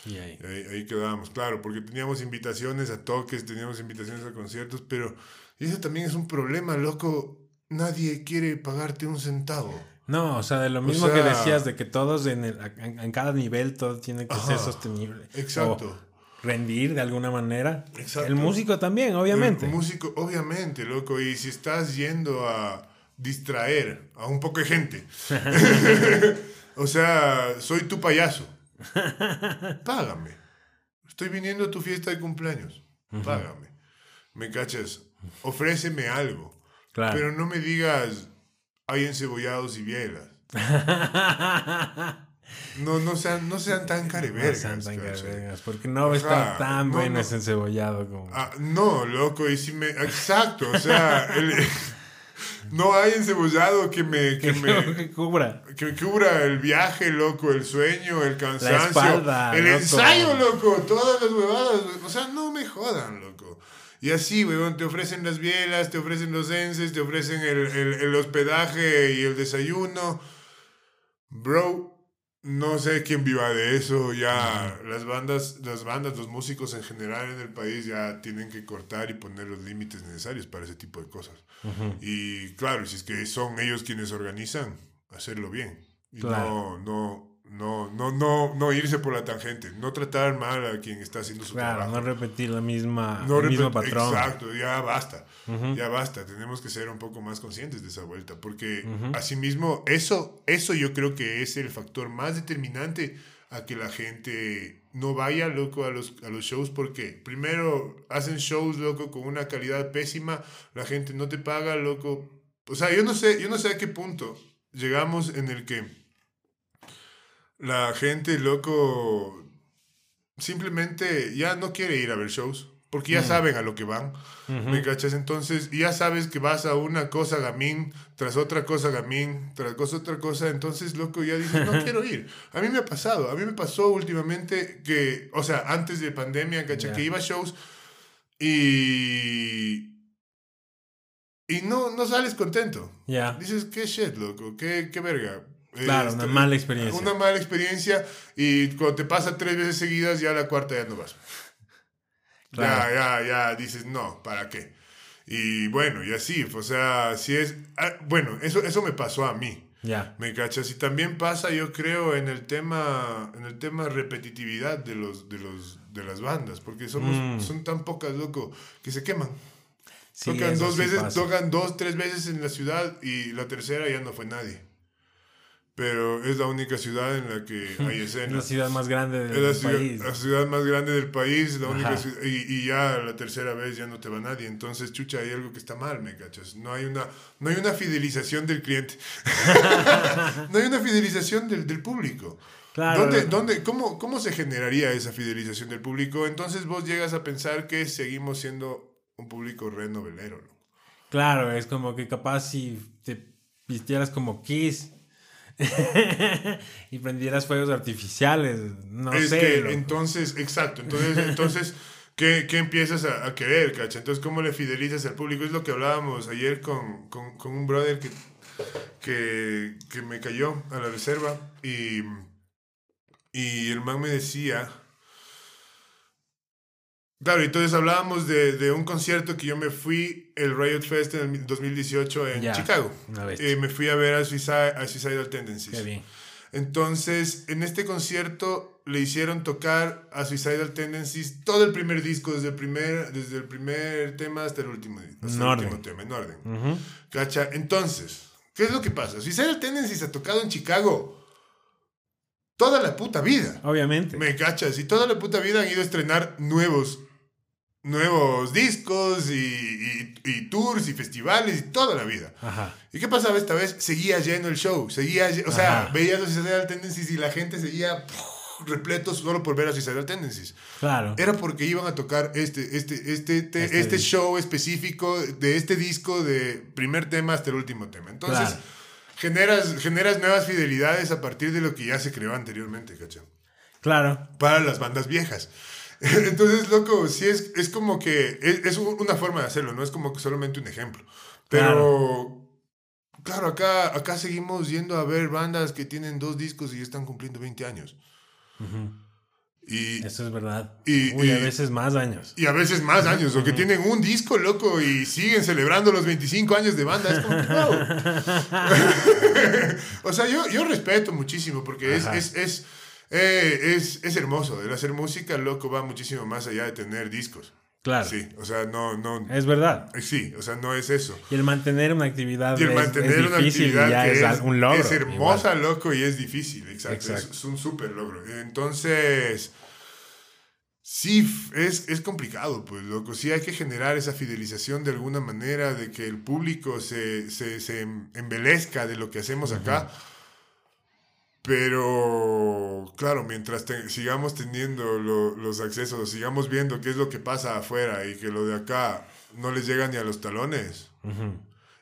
Y ahí. Ahí, ahí quedábamos, claro, porque teníamos invitaciones a toques, teníamos invitaciones a conciertos, pero eso también es un problema, loco. Nadie quiere pagarte un centavo. No, o sea, de lo O mismo que decías, de que todos en, el- en, en cada nivel todo tiene que ser sostenible. exacto. O rendir de alguna manera. Exacto. El músico también, obviamente. El músico, obviamente, loco. Y si estás yendo a distraer a un poco de gente, o sea, soy tu payaso, págame. Estoy viniendo a tu fiesta de cumpleaños, págame. ¿Me cachas? Ofréceme algo. Claro. Pero no me digas, hay encebollados y bielas. No, no sean, no sean tan No carevergas. sean tan porque no va a estar tan no, bueno no. ese encebollado como... Ah, no, loco, y si me... Exacto, o sea, el- no hay encebollado que me... Que me que cubra. que cubra el viaje, loco, el sueño, el cansancio, espalda, el loco. ensayo, loco, todas las huevadas, o sea, no me jodan, loco. Y así, weón, te ofrecen las bielas, te ofrecen los ences, te ofrecen el, el- el hospedaje y el desayuno. Bro, no sé quién viva de eso, ya las bandas, las bandas, los músicos en general en el país ya tienen que cortar y poner los límites necesarios para ese tipo de cosas. Y claro, si es que son ellos quienes organizan, hacerlo bien. Y Claro. no, no, no, no, no, no irse por la tangente, no tratar mal a quien está haciendo su Claro, trabajo. no repetir la misma, No el mismo patrón. Exacto, ya basta. Ya basta. Tenemos que ser un poco más conscientes de esa vuelta. Porque asimismo, eso, eso yo creo que es el factor más determinante a que la gente no vaya loco a los, a los shows. Porque primero hacen shows loco con una calidad pésima, la gente no te paga loco. O sea, yo no sé, yo no sé a qué punto llegamos en el que la gente loco simplemente ya no quiere ir a ver shows. Porque ya saben a lo que van. ¿Me cachas? Entonces, ya sabes que vas a una cosa gamín, tras otra cosa gamín, tras cosa otra cosa. Entonces, loco, ya dices, no quiero ir. A mí me ha pasado. A mí me pasó últimamente que, o sea, antes de pandemia, ¿cachai? Ya. Que iba a shows y. Y no, no sales contento. Ya. Dices, qué shit, loco, qué, qué verga. Claro, Este, una mala experiencia. Una mala experiencia y cuando te pasa tres veces seguidas, ya la cuarta ya no vas. Claro. Ya, ya, ya dices, no, ¿para qué? Y bueno, y así, o sea, si es... ah, bueno, eso, eso me pasó a mí, Ya. ¿me cachas? Y también pasa, yo creo, en el tema, en el tema repetitividad de, los, de, los, de las bandas, porque somos, Mm. son tan pocas, loco, que se queman. Sí, tocan dos sí veces, pasa. tocan dos, tres veces en la ciudad y la tercera ya no fue nadie. Pero es la única ciudad en la que hay Es escena. la ciudad más grande Es del la ciudad, país. la ciudad más grande del país, la única Ajá. ciudad- y, y ya la tercera vez ya no te va nadie. Entonces, chucha, hay algo que está mal, ¿me cachas? No hay una, no hay una fidelización del cliente. no hay una fidelización del, del público. Claro. ¿Dónde, dónde, cómo, ¿Cómo se generaría esa fidelización del público? Entonces vos llegas a pensar que seguimos siendo un público re novelero, ¿no? Claro, es como que capaz si te vistieras como Kiss y prendieras fuegos artificiales, no es sé. que loco. entonces, exacto, entonces, entonces ¿qué, qué empiezas a, a querer, cacha? Entonces, ¿cómo le fidelizas al público? Es lo que hablábamos ayer con, con, con un brother que, que, que me cayó a la reserva y, y el man me decía... Claro, entonces hablábamos de, de un concierto que yo me fui, el Riot Fest en el 2018 en Chicago. Eh, me fui a ver a Suicide- a Suicidal Tendencies. Qué bien. Entonces, en este concierto le hicieron tocar a Suicidal Tendencies todo el primer disco, desde el primer, desde el primer tema hasta el último, hasta En el último tema, en orden. Ujú. ¿Cacha? Entonces, ¿qué es lo que pasa? Suicidal Tendencies ha tocado en Chicago toda la puta vida. Obviamente. ¿Me cachas? Y toda la puta vida han ido a estrenar nuevos, nuevos discos y, y- y tours y festivales y toda la vida. Ajá. ¿Y qué pasaba esta vez? Seguía lleno el show, seguía, o sea, Ajá. veías a Suicidal Tendencies y la gente seguía repleto solo por ver a Suicidal Tendencies. Claro. Era porque iban a tocar este, este, este, te- Este este, disco. show específico de este disco de primer tema hasta el último tema. Entonces, Claro. generas, generas nuevas fidelidades a partir de lo que ya se creó anteriormente, ¿cachai? Claro. para las bandas viejas. Entonces, loco, sí es, es como que es, es un- una forma de hacerlo, no es como que solamente un ejemplo. Pero, claro, acá, acá seguimos yendo a ver bandas que tienen dos discos y están cumpliendo 20 años. Y, Eso es verdad. Y, a veces más años. Y a veces más años, o que tienen un disco loco y siguen celebrando los 25 años de banda. Es como o sea, yo, yo respeto muchísimo porque es, es, es, eh, es, es hermoso. El hacer música, loco, va muchísimo más allá de tener discos. Claro. Sí, o sea, no, no. Es verdad. Eh, sí, o sea, no es eso. Y el mantener una actividad. Y el mantener una actividad que es, un logro. Es hermosa, loco, y es difícil, exacto. Es, un súper logro. Entonces, sí, es, es complicado, pues, loco. Sí hay que generar esa fidelización de alguna manera, de que el público se, se, se embelezca de lo que hacemos acá. Pero, claro, mientras sigamos teniendo los accesos, sigamos viendo qué es lo que pasa afuera y que lo de acá no les llega ni a los talones,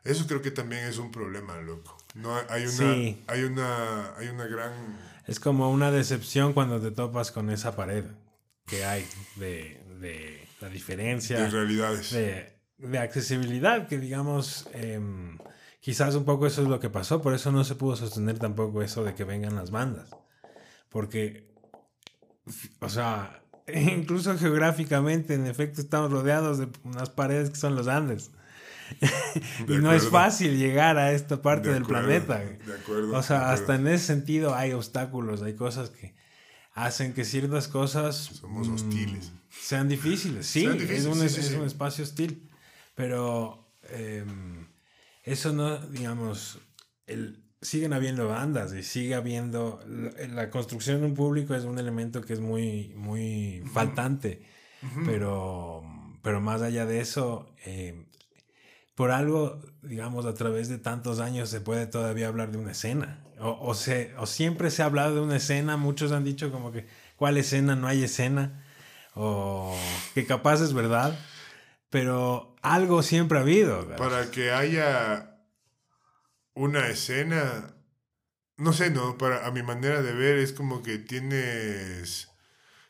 eso creo que también es un problema, loco. No, hay, una, hay, una, hay una gran... Es como una decepción cuando te topas con esa pared que hay de, de la diferencia. De realidades. De, de accesibilidad, que digamos... Em, Quizás un poco eso es lo que pasó, por eso no se pudo sostener tampoco eso de que vengan las bandas. Porque, o sea, incluso geográficamente, en efecto, estamos rodeados de unas paredes que son los Andes. y no es fácil llegar a esta parte del planeta. De acuerdo, o sea, hasta en ese sentido hay obstáculos, hay cosas que hacen que ciertas cosas... Somos hostiles. Mm, sean difíciles. Sí, es, un, es un espacio hostil. Pero... Em, eso no, digamos, el, siguen habiendo bandas y sigue habiendo, la, construcción de un público es un elemento que es muy, muy faltante, pero, pero más allá de eso, eh, por algo, digamos, a través de tantos años se puede todavía hablar de una escena. O, o, se, o siempre se ha hablado de una escena, muchos han dicho como que, ¿cuál escena? No hay escena. O que capaz es verdad, pero algo siempre ha habido. Para que haya una escena, no sé, no, para a mi manera de ver es como que tienes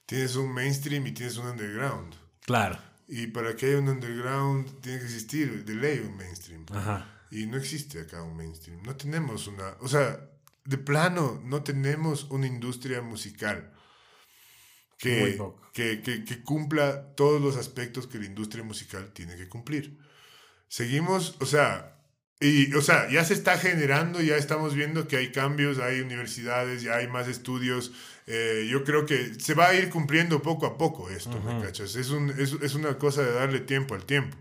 tienes un mainstream y tienes un underground. Claro. Y para que haya un underground tiene que existir de ley un mainstream. Ajá. Y no existe acá un mainstream. No tenemos una, o sea, de plano no tenemos una industria musical que, que, cumpla todos los aspectos que la industria musical tiene que cumplir. Seguimos, o sea, y, o sea, ya se está generando, ya estamos viendo que hay cambios, hay universidades, ya hay más estudios. Eh, yo creo que se va a ir cumpliendo poco a poco esto, ¿me cachas? Es, un, es, es, una cosa de darle tiempo al tiempo.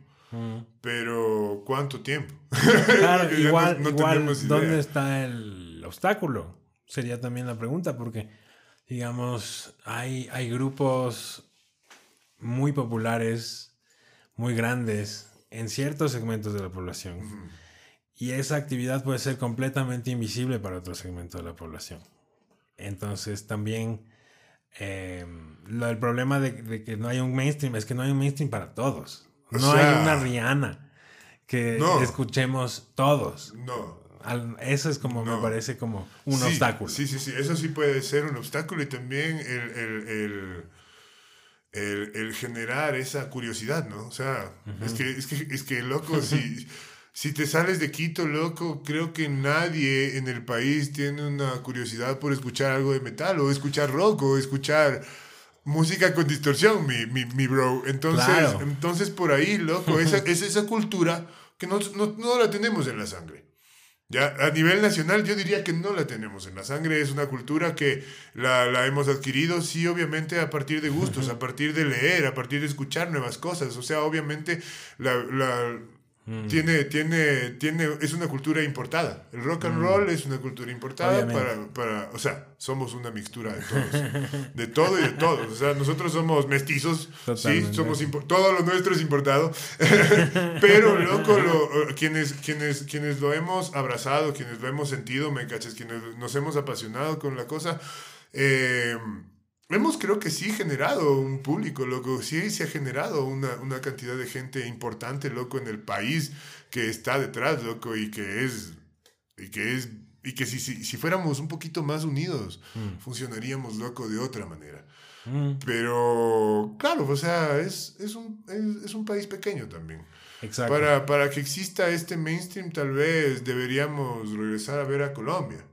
Pero, ¿cuánto tiempo? Claro, igual, igual ¿dónde está el obstáculo? Sería también la pregunta, porque digamos, hay, hay grupos muy populares, muy grandes en ciertos segmentos de la población. Y esa actividad puede ser completamente invisible para otro segmento de la población. Entonces también eh, lo, el problema de, que no hay un mainstream es que no hay un mainstream para todos. No hay una Rihanna que escuchemos todos. No eso es como, me parece como un obstáculo. Sí, sí, sí, eso sí puede ser un obstáculo y también el, el, generar esa curiosidad, ¿no? O sea, es, que, es, que, es que, loco, si, si te sales de Quito, loco, creo que nadie en el país tiene una curiosidad por escuchar algo de metal o escuchar rock o escuchar música con distorsión, mi, mi, mi bro. Entonces, entonces, por ahí, loco, esa, es esa cultura que no, no, no la tenemos en la sangre. Ya, a nivel nacional yo diría que no la tenemos en la sangre, es una cultura que la, la hemos adquirido, sí, obviamente a partir de gustos, a partir de leer, a partir de escuchar nuevas cosas, o sea, obviamente la, la Mm. Tiene, tiene, tiene, es una cultura importada. El rock and mm. roll es una cultura importada para, para, o sea, somos una mixtura de todos. De todo y de todos. O sea, nosotros somos mestizos, sí, somos todo lo nuestro es importado. Pero, loco, lo, quienes, quienes, quienes lo hemos abrazado, quienes lo hemos sentido, me cachas, quienes nos hemos apasionado con la cosa, eh, hemos creo que sí generado un público, loco, sí se ha generado una, una, cantidad de gente importante, loco, en el país que está detrás, loco, y que es, y que es, y que si, si, si fuéramos un poquito más unidos, mm. funcionaríamos, loco, de otra manera. Mm. Pero, claro, o sea, es, es, un, es, es un país pequeño también. Exacto. Para, para que exista este mainstream, tal vez deberíamos regresar a ver a Colombia.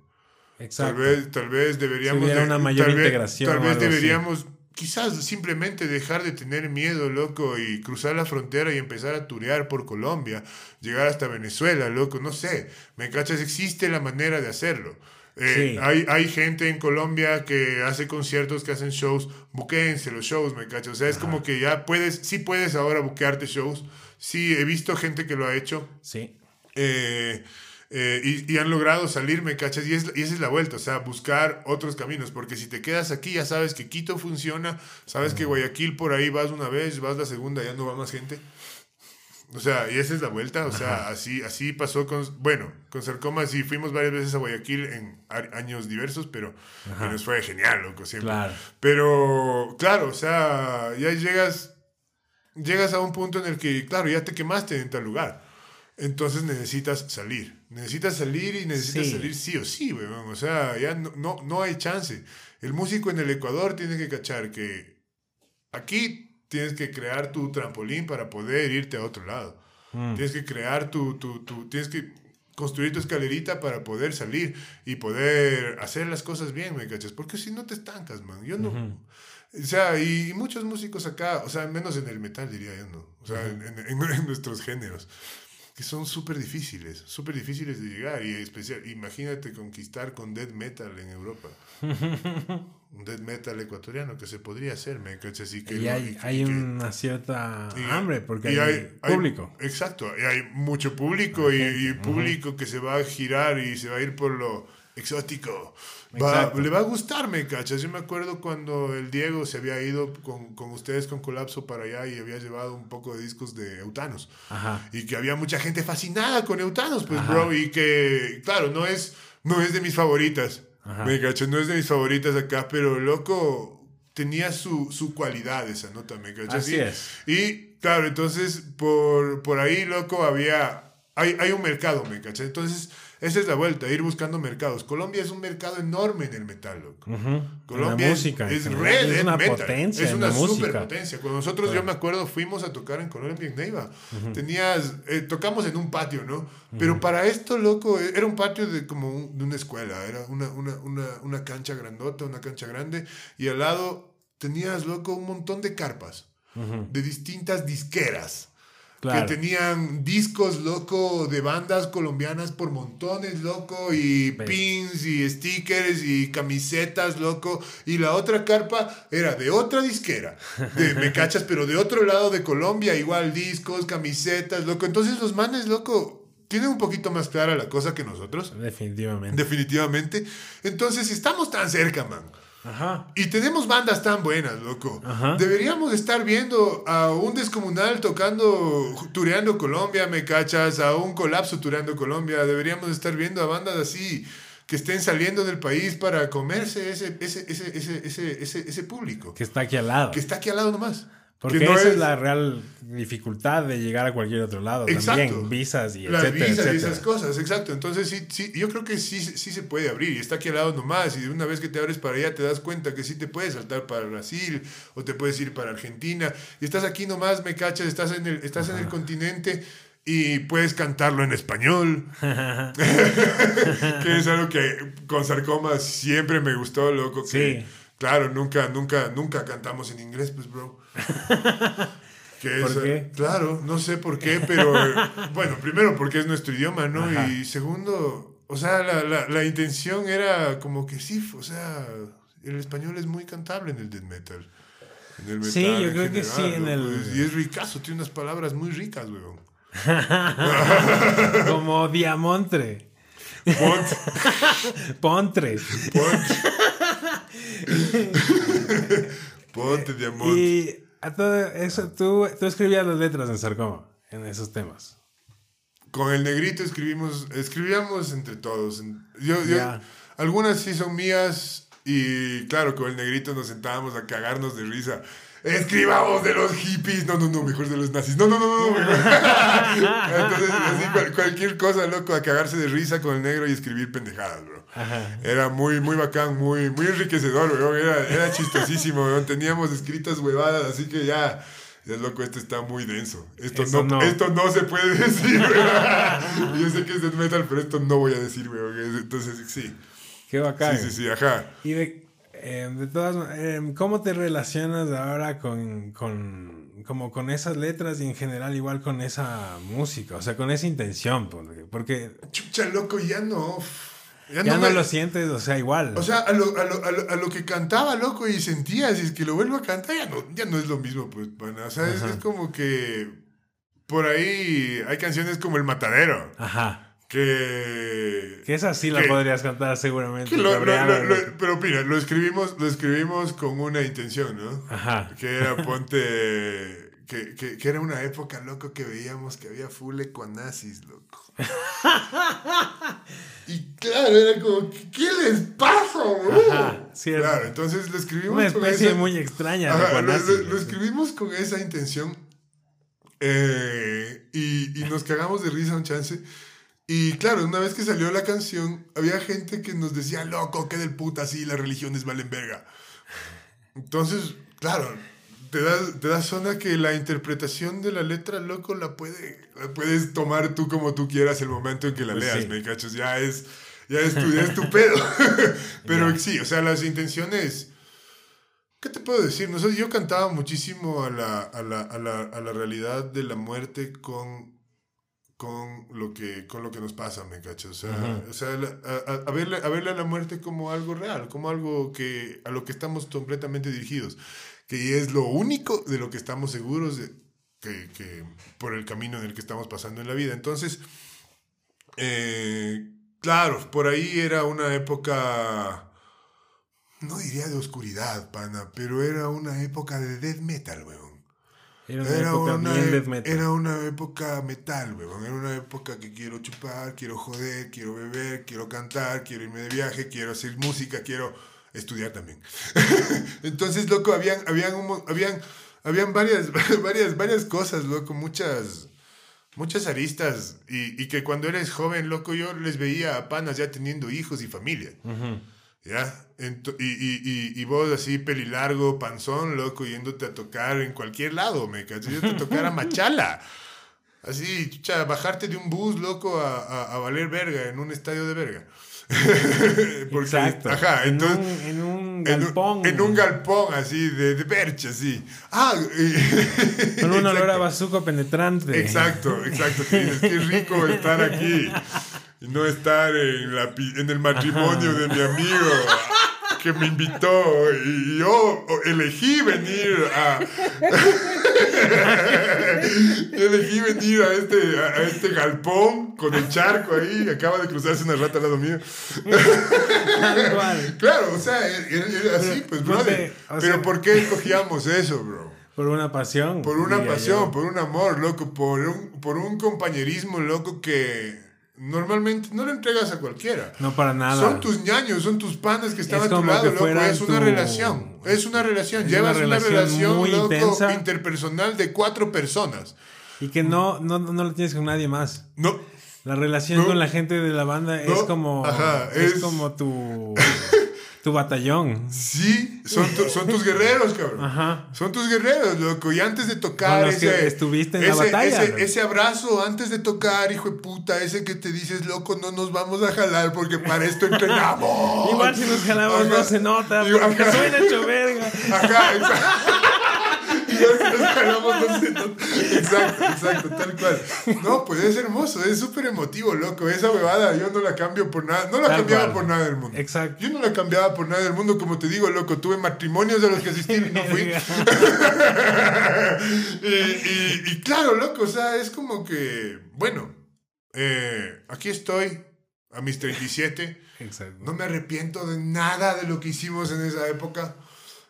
Tal vez, tal vez deberíamos... una mayor integración. tal vez deberíamos quizás simplemente dejar de tener miedo, loco, y cruzar la frontera y empezar a turear por Colombia, llegar hasta Venezuela, loco, no sé, me cachas, existe la manera de hacerlo. Eh, hay, hay gente en Colombia que hace conciertos, que hacen shows, buqueense los shows, me cachas, o sea, es como que ya puedes, sí puedes ahora buquearte shows, sí, he visto gente que lo ha hecho. Sí. Eh, eh, y, han logrado salir, ¿me cachas? Y, es, y esa es la vuelta, o sea, buscar otros caminos, porque si te quedas aquí ya sabes que Quito funciona, sabes que Guayaquil por ahí vas una vez, vas la segunda, ya no va más gente. O sea, y esa es la vuelta, o sea, así, así pasó con, bueno, con Sarcoma sí fuimos varias veces a Guayaquil en años diversos, pero nos fue genial, loco, siempre. Pero, claro, o sea, ya llegas, llegas a un punto en el que, claro, ya te quemaste en tal lugar. Entonces necesitas salir. Necesitas salir y necesitas salir sí o sí, weón. O sea, ya no, no, no, hay chance. El músico en el Ecuador tiene que cachar que aquí tienes que crear tu trampolín para poder irte a otro lado. Mm. Tienes que crear tu, tu, tu, Tienes que construir tu escalerita para poder salir y poder hacer las cosas bien, ¿me cachas? Porque si no te estancas, man. Yo no... O sea, y, muchos músicos acá, o sea, menos en el metal diría yo, ¿no? O sea, en, en nuestros géneros que son súper difíciles, súper difíciles de llegar. Y especial, imagínate conquistar con death metal en Europa. un death metal ecuatoriano que se podría hacer, ¿me Así que, y hay, hay una cierta hambre porque hay, público. exacto, y hay mucho público y, público que se va a girar y se va a ir por lo exótico. Le va a gustar, me cachas. Yo me acuerdo cuando el Diego se había ido con, con, ustedes con Colapso para allá y había llevado un poco de discos de Eutanos. Y que había mucha gente fascinada con Eutanos, pues, bro. Y que, claro, no es, no es de mis favoritas. Me cachas, no es de mis favoritas acá, pero loco, tenía su, su cualidad esa nota, me cachas. Así es. Y, claro, entonces, por, por ahí, loco, había. Hay, hay un mercado, me cachas. Entonces esa es la vuelta, ir buscando mercados. Colombia es un mercado enorme en el metal, loco. Colombia música, es, es, una potencia. Es una superpotencia. Cuando nosotros, yo me acuerdo, fuimos a tocar en Colombia en Neiva. Tenías, eh, tocamos en un patio, ¿no? Pero para esto, loco, era un patio de como de una escuela. Era una, una, una, una cancha grandota, una cancha grande. Y al lado tenías, loco, un montón de carpas. De distintas disqueras que tenían discos, loco, de bandas colombianas por montones, loco, y pins y stickers y camisetas, loco. Y la otra carpa era de otra disquera, de, me cachas, pero de otro lado de Colombia, igual discos, camisetas, loco. Entonces los manes, loco, tienen un poquito más clara la cosa que nosotros. Definitivamente. Definitivamente. Entonces, estamos tan cerca, man. Y tenemos bandas tan buenas, loco. Deberíamos estar viendo a un descomunal tocando, tureando Colombia, me cachas, a un colapso tureando Colombia. Deberíamos estar viendo a bandas así que estén saliendo del país para comerse ese, ese, ese, ese, ese, ese público. Que está aquí al lado. Que está aquí al lado nomás. Porque esa es... la real dificultad de llegar a cualquier otro lado. Exacto. También visas y Las visas y esas cosas, exacto. Entonces, sí, sí, yo creo que sí, sí se puede abrir. Y está aquí al lado nomás. Y una vez que te abres para allá, te das cuenta que sí te puedes saltar para Brasil o te puedes ir para Argentina. Y estás aquí nomás, me cachas, estás en el, estás en el continente y puedes cantarlo en español. que es algo que con Sarcoma siempre me gustó, loco. Que, sí. Claro, nunca, nunca, nunca cantamos en inglés, pues, bro. ¿Por qué? Claro, no sé por qué, pero bueno, primero porque es nuestro idioma, ¿no? Y segundo, o sea, la, la, la, intención era como que sí, o sea, el español es muy cantable en el death metal. En el metal sí, yo creo que sí, en el... Pues, y es ricazo, tiene unas palabras muy ricas, weón. como diamontre. Pontre. Pontre. Ponte diamante. Y a todo eso, tú, tú escribías las letras en Sarcoma, en esos temas. Con el negrito escribimos, escribíamos entre todos. Yo, yo, algunas sí son mías y claro, con el negrito nos sentábamos a cagarnos de risa. Escribamos de los hippies. No, no, no, mejor de los nazis. No, no, no, no. Entonces, así, cualquier cosa, loco, a cagarse de risa con el negro y escribir pendejadas, bro. Era muy, muy bacán, muy, muy enriquecedor, weón. Era, era chistosísimo, weón. Teníamos escritas huevadas, así que ya. Ya loco, esto está muy denso. Esto, no, esto no se puede decir, weón. Yo sé que es de metal, pero esto no voy a decir, weón. Entonces, sí. Qué bacán. Sí, sí, sí, ajá. Y de, eh, de todas eh, ¿cómo te relacionas ahora con, con, como con esas letras y en general igual con esa música? O sea, con esa intención, porque... porque Chucha, loco, ya no... Ya, no, me... lo sientes, o sea, igual. O sea, a lo, a lo, a lo, a lo que cantaba, loco, y sentía, si es que lo vuelvo a cantar, ya no, ya no es lo mismo, pues, bueno, o sea, es, es, como que por ahí hay canciones como El Matadero. Ajá. Que... Que esa sí la podrías cantar seguramente. Lo, lo, lo, pero mira, lo escribimos, lo escribimos con una intención, ¿no? Ajá. Que era ponte... Que, que, que, era una época, loco, que veíamos que había full econazis, loco. y claro, era como, ¿qué les pasa, bro? Ajá, cierto. Claro, entonces lo escribimos Una especie con esa, muy extraña Ajá, lo, lo, lo, escribimos con esa intención eh, y, y nos cagamos de risa un chance. Y claro, una vez que salió la canción, había gente que nos decía, loco, qué del puta, así las religiones valen verga. Entonces, claro, te das, te das zona que la interpretación de la letra, loco, la, puede, la puedes tomar tú como tú quieras el momento en que la Pues leas, sí. ¿me cachas? Ya es, ya es, tu, ya es tu pedo. Pero sí, o sea, las intenciones... ¿Qué te puedo decir? No sé, yo cantaba muchísimo a la, a, la, a, la, a la realidad de la muerte con con lo que con lo que nos pasa, me cacho. O sea, o sea a, a- a verle, a verle a la muerte como algo real, como algo que a lo que estamos completamente dirigidos, que es lo único de lo que estamos seguros de, que, que por el camino en el que estamos pasando en la vida. Entonces, eh, claro, por ahí era una época, no diría de oscuridad, pana, pero era una época de death metal, weón. Era una Era época una, bien e- metal. era una época metal, weón. Era una época que quiero chupar, quiero joder, quiero beber, quiero cantar, quiero irme de viaje, quiero hacer música, quiero estudiar también. Entonces, loco, habían, habían, un habían, habían varias, varias, varias cosas, loco, muchas, muchas aristas. Y, y que cuando eres joven, loco, yo les veía a panas ya teniendo hijos y familia. ¿Ya? Ento- y, y, y, y vos así, pelilargo, panzón, loco, yéndote a tocar en cualquier lado, me cachas, yéndote a tocar a Machala. Así, chucha, bajarte de un bus, loco, a, a, a valer verga en un estadio de verga. Porque, Exacto. Ajá, en, entonces... un, en un En un, galpón. en un galpón así, de, de bercha, así. Ah, Con un olor a bazuco penetrante. Exacto, exacto. Qué rico estar aquí no estar en, la, en el matrimonio de mi amigo que me invitó y yo elegí venir a elegí venir a este, a este galpón con el charco ahí acaba de cruzarse una rata al lado mío claro o sea era, era así pues Pero, brother pero sea- ¿por qué escogíamos eso bro? Por una pasión. Por una pasión, yo. por un amor, loco, por un, por un compañerismo, loco, que normalmente no le entregas a cualquiera. No para nada. Son tus ñaños, son tus panas que están Es a tu lado, loco. Es una tu- relación. Es una relación. Es Llevas una una relación muy loco, intensa. interpersonal de cuatro personas. Y que no, no, no lo tienes con nadie más. No. La relación No. con la gente de la banda es como. Ajá, es, es- como tu. tu batallón. Sí, son, tu- son tus guerreros, cabrón. Ajá. Son tus guerreros, loco. Y antes de tocar Con los que ese, estuviste en la ese, batalla, ese, abrazo antes de tocar, hijo de puta, ese que te dices, loco, no nos vamos a jalar porque para esto entrenamos. Igual si nos jalamos Ajá. no se nota, porque ajá. suena hecho verga. Ajá, exacto. Nos jalamos, nota. Exacto, exacto, tal cual. No, pues es hermoso, es súper emotivo, loco. Esa huevada yo no la cambio por nada, no la Tal cambiaba cual. por nada del mundo. Exacto. Yo no la cambiaba por nada del mundo, como te digo, loco. Tuve matrimonios a los que asistí y no fui. y, y- y claro, loco, o sea, es como que, bueno, eh, aquí estoy a mis 37. Exacto. No me arrepiento de nada de lo que hicimos en esa época.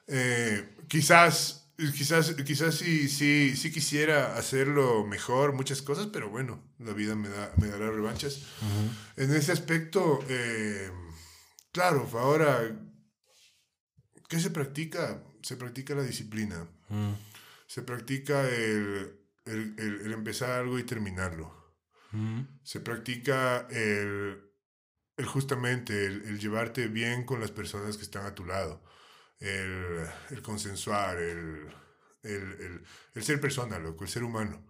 Eh, quizás, quizás, quizás sí, sí, sí quisiera hacerlo mejor, muchas cosas, pero bueno, la vida me, da, me dará revanchas. En ese aspecto, eh, claro, ahora, ¿qué se practica? Se practica la disciplina. Mm. Se practica el, el- el- el empezar algo y terminarlo Mm. se practica el, el justamente el llevarte bien con las personas que están a tu lado, el, el consensuar, el, el, el- ser persona, loco, el ser humano.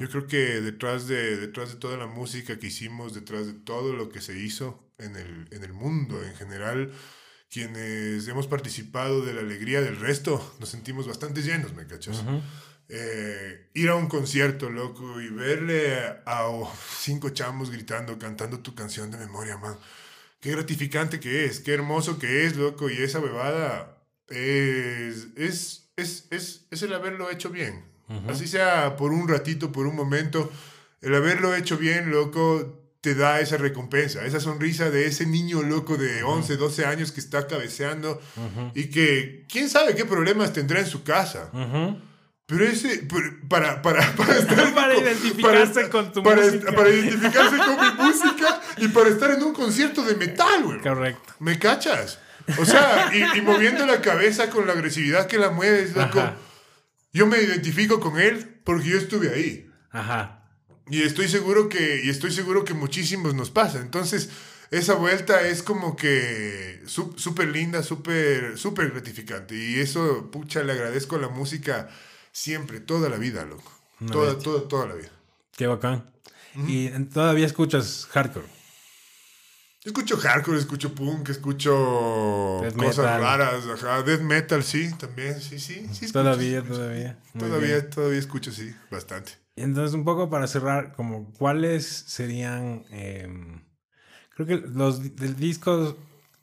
Yo creo que detrás de, detrás de toda la música que hicimos, detrás de todo lo que se hizo, en el, en el mundo en general, quienes hemos participado de la alegría del resto, nos sentimos bastante llenos, ¿me cachas? Eh, ir a un concierto, loco, y verle a, cinco chamos gritando, cantando tu canción de memoria, man. Qué gratificante que es, qué hermoso que es, loco, y esa bebada es, es, es, es, es el haberlo hecho bien. Así sea por un ratito, por un momento, el haberlo hecho bien, loco, te da esa recompensa, esa sonrisa de ese niño loco de 11, 12 años que está cabeceando y que quién sabe qué problemas tendrá en su casa. Pero ese, para, para, para estar... para identificarse con tu música. Para identificarse con mi música y para estar en un concierto de metal, güey. Correcto. ¿Me cachas? O sea, y, moviendo la cabeza con la agresividad que la mueves, loco. Yo me identifico con él porque yo estuve ahí. Ajá. Y estoy seguro que, y estoy seguro que muchísimos nos pasa. Entonces, esa vuelta es como que súper linda, súper, súper gratificante. Y eso, pucha, le agradezco a la música Siempre, toda la vida, loco. toda, toda, toda la vida. Qué bacán. ¿Y todavía escuchas hardcore? Escucho hardcore, escucho punk, escucho cosas raras, ajá. Death metal, sí, también, sí, sí. sí todavía, todavía. todavía, todavía escucho, sí, bastante. Y entonces, un poco para cerrar, como, ¿cuáles serían, em, creo que los discos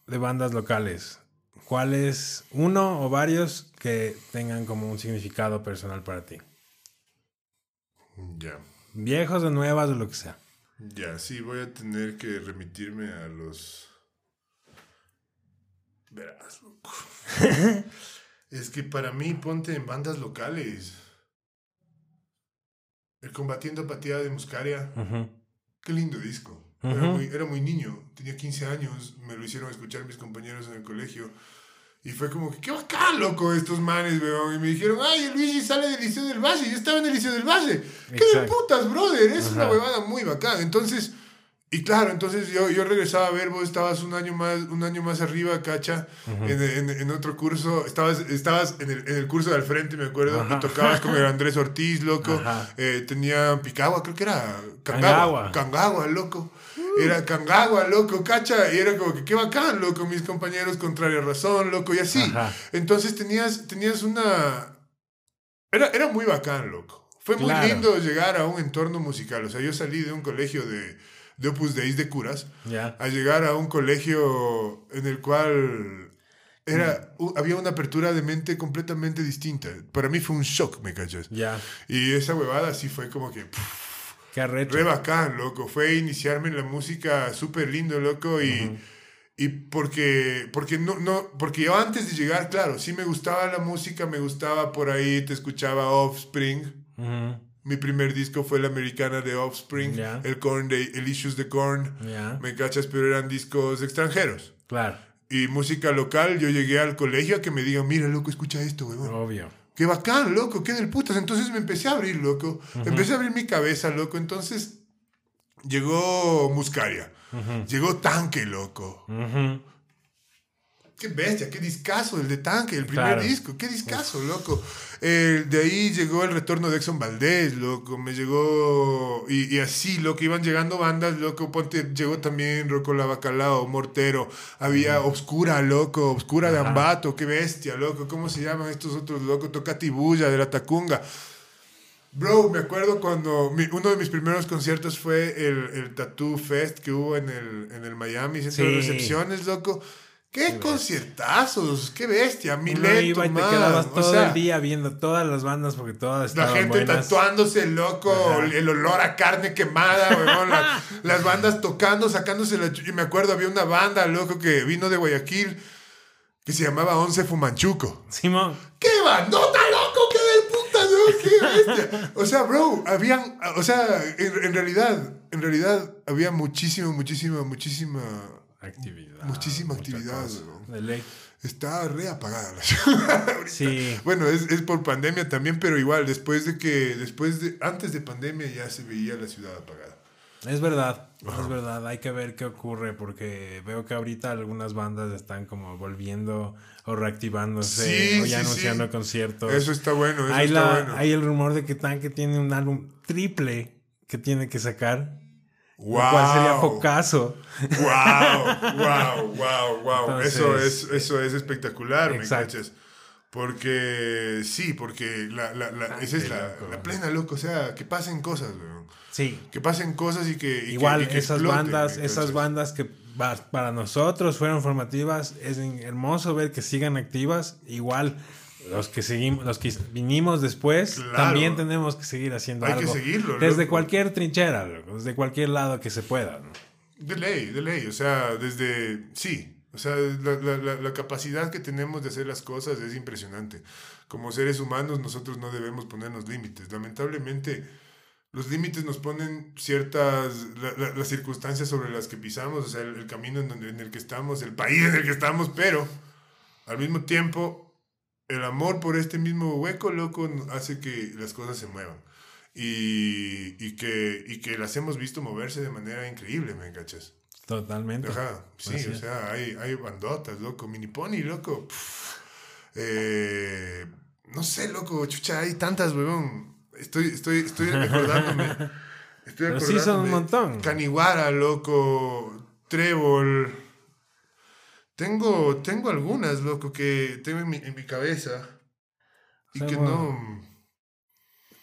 de bandas locales ¿Cuáles, uno o varios que tengan como un significado personal para ti? Ya. Viejos o nuevas o lo que sea. Ya, sí, voy a tener que remitirme a los... Verás, loco. es que para mí, ponte en bandas locales. El Combatiendo Apatía de Muscaria. Qué lindo disco. era, muy, era muy niño, tenía 15 años, me lo hicieron escuchar mis compañeros en el colegio. Y fue como que, qué bacán, loco, estos manes, weón. Y me dijeron, ay, el Luigi sale del Liceo del Valle. Yo estaba en el Liceo del Valle. ¿Qué de putas, brother? Es una huevada muy bacán. Entonces, y claro, entonces yo, yo regresaba a ver, vos estabas un año más, un año más arriba, cacha, en, en, otro curso. Estabas, estabas en, el, en el curso de al frente, me acuerdo. Y tocabas con el Andrés Ortiz, loco. Eh, tenía Picagua, creo que era Cangagua. Cangagua, loco. Era Cangagua, loco, cacha, y era como que qué bacán, loco, mis compañeros contraria razón, loco, y así. Entonces tenías, tenías una... Era, era muy bacán, loco. Fue muy lindo llegar a un entorno musical. O sea, yo salí de un colegio de, de Opus Dei de curas a llegar a un colegio en el cual era, había una apertura de mente completamente distinta. Para mí fue un shock, ¿me cachas? Ya. Y esa huevada sí fue como que... Re bacán, loco. Fue iniciarme en la música súper lindo, loco. Y, y porque, porque, no, no, porque yo antes de llegar, claro, sí me gustaba la música, me gustaba por ahí, te escuchaba Offspring. Mi primer disco fue la americana de Offspring, el Korn de el Issues de Korn. Me cachas, pero eran discos extranjeros. Claro. Y música local, yo llegué al colegio a que me digan, mira, loco, escucha esto, weón. Obvio qué bacán, loco, qué del putas. Entonces me empecé a abrir, loco. Empecé a abrir mi cabeza, loco. Entonces llegó Muscaria. Llegó Tanque, loco. Qué bestia, qué discazo el de Tanque, el primer disco. Qué discazo, loco. de ahí llegó el retorno de Exxon Valdés, loco. Me llegó. Y, así, loco. Iban llegando bandas, loco. Ponte, llegó también Rocco La Bacalao, Mortero. Había Obscura, loco. Obscura de Ambato. Qué bestia, loco. ¿Cómo se llaman estos otros, loco? Tocatibulla, de la Tacunga. Bro, me acuerdo cuando uno de mis primeros conciertos fue el, el Tattoo Fest que hubo en el, en el Miami Centro de Recepciones, loco. ¡Qué, conciertazos! ¡Qué bestia! Mileto, iba y te quedabas todo el día viendo todas las bandas porque todas estaban La gente tatuándose, loco, el olor a carne quemada, weón, las bandas tocando, sacándose la... Y me acuerdo, había una banda, loco, que vino de Guayaquil que se llamaba Once Fumanchuco. Simón. ¡Qué bandota, loco! ¡Qué del puta, no! ¡Qué bestia! O sea, bro, habían... O sea, en, en realidad, en realidad había muchísima, muchísima, muchísima Actividad. Muchísima actividad. De ley. Está reapagada la ciudad. sí. Bueno, es, es, por pandemia también, pero igual, después de que, después de, antes de pandemia ya se veía la ciudad apagada. Es verdad, es verdad, hay que ver qué ocurre porque veo que ahorita algunas bandas están como volviendo o reactivándose o ya anunciando conciertos. Eso está bueno, eso hay, está bueno. hay el rumor de que Tanque tiene un álbum triple que tiene que sacar Wow. Lo cual sería pocaso. Wow, wow, wow, wow. eso, es, eso es espectacular, ¿me cachas? Porque sí, porque la, la, la esa es la, la, plena, loco. O sea, que pasen cosas, weón. Sí. Que pasen cosas y que. Igual, esas bandas, esas bandas que para nosotros fueron formativas, es hermoso ver que sigan activas. Igual, los que seguimos, los que vinimos después, también tenemos que seguir haciendo Hay algo. que seguirlo. Desde cualquier trinchera, desde cualquier lado que se pueda. De ley, de ley. O sea, desde. Sí. O sea, la, la, la, capacidad que tenemos de hacer las cosas es impresionante. Como seres humanos, nosotros no debemos ponernos límites. Lamentablemente, los límites nos ponen ciertas, las circunstancias sobre las que pisamos, o sea, el, camino en, donde, en el que estamos, el país en el que estamos, pero al mismo tiempo el amor por este mismo hueco, loco, hace que las cosas se muevan. Y, y, que, y que las hemos visto moverse de manera increíble, ¿me cachas? Totalmente. Ajá, sí, o sea, hay, hay bandotas, loco, mini pony, loco. Eh, no sé, loco, chucha, hay tantas, weón. Estoy, estoy, estoy acordándome. Estoy acordándome. Pero sí son un montón. Caniwara, loco, Trébol. Tengo, tengo algunas, loco, que tengo en mi, en mi cabeza. Y que no.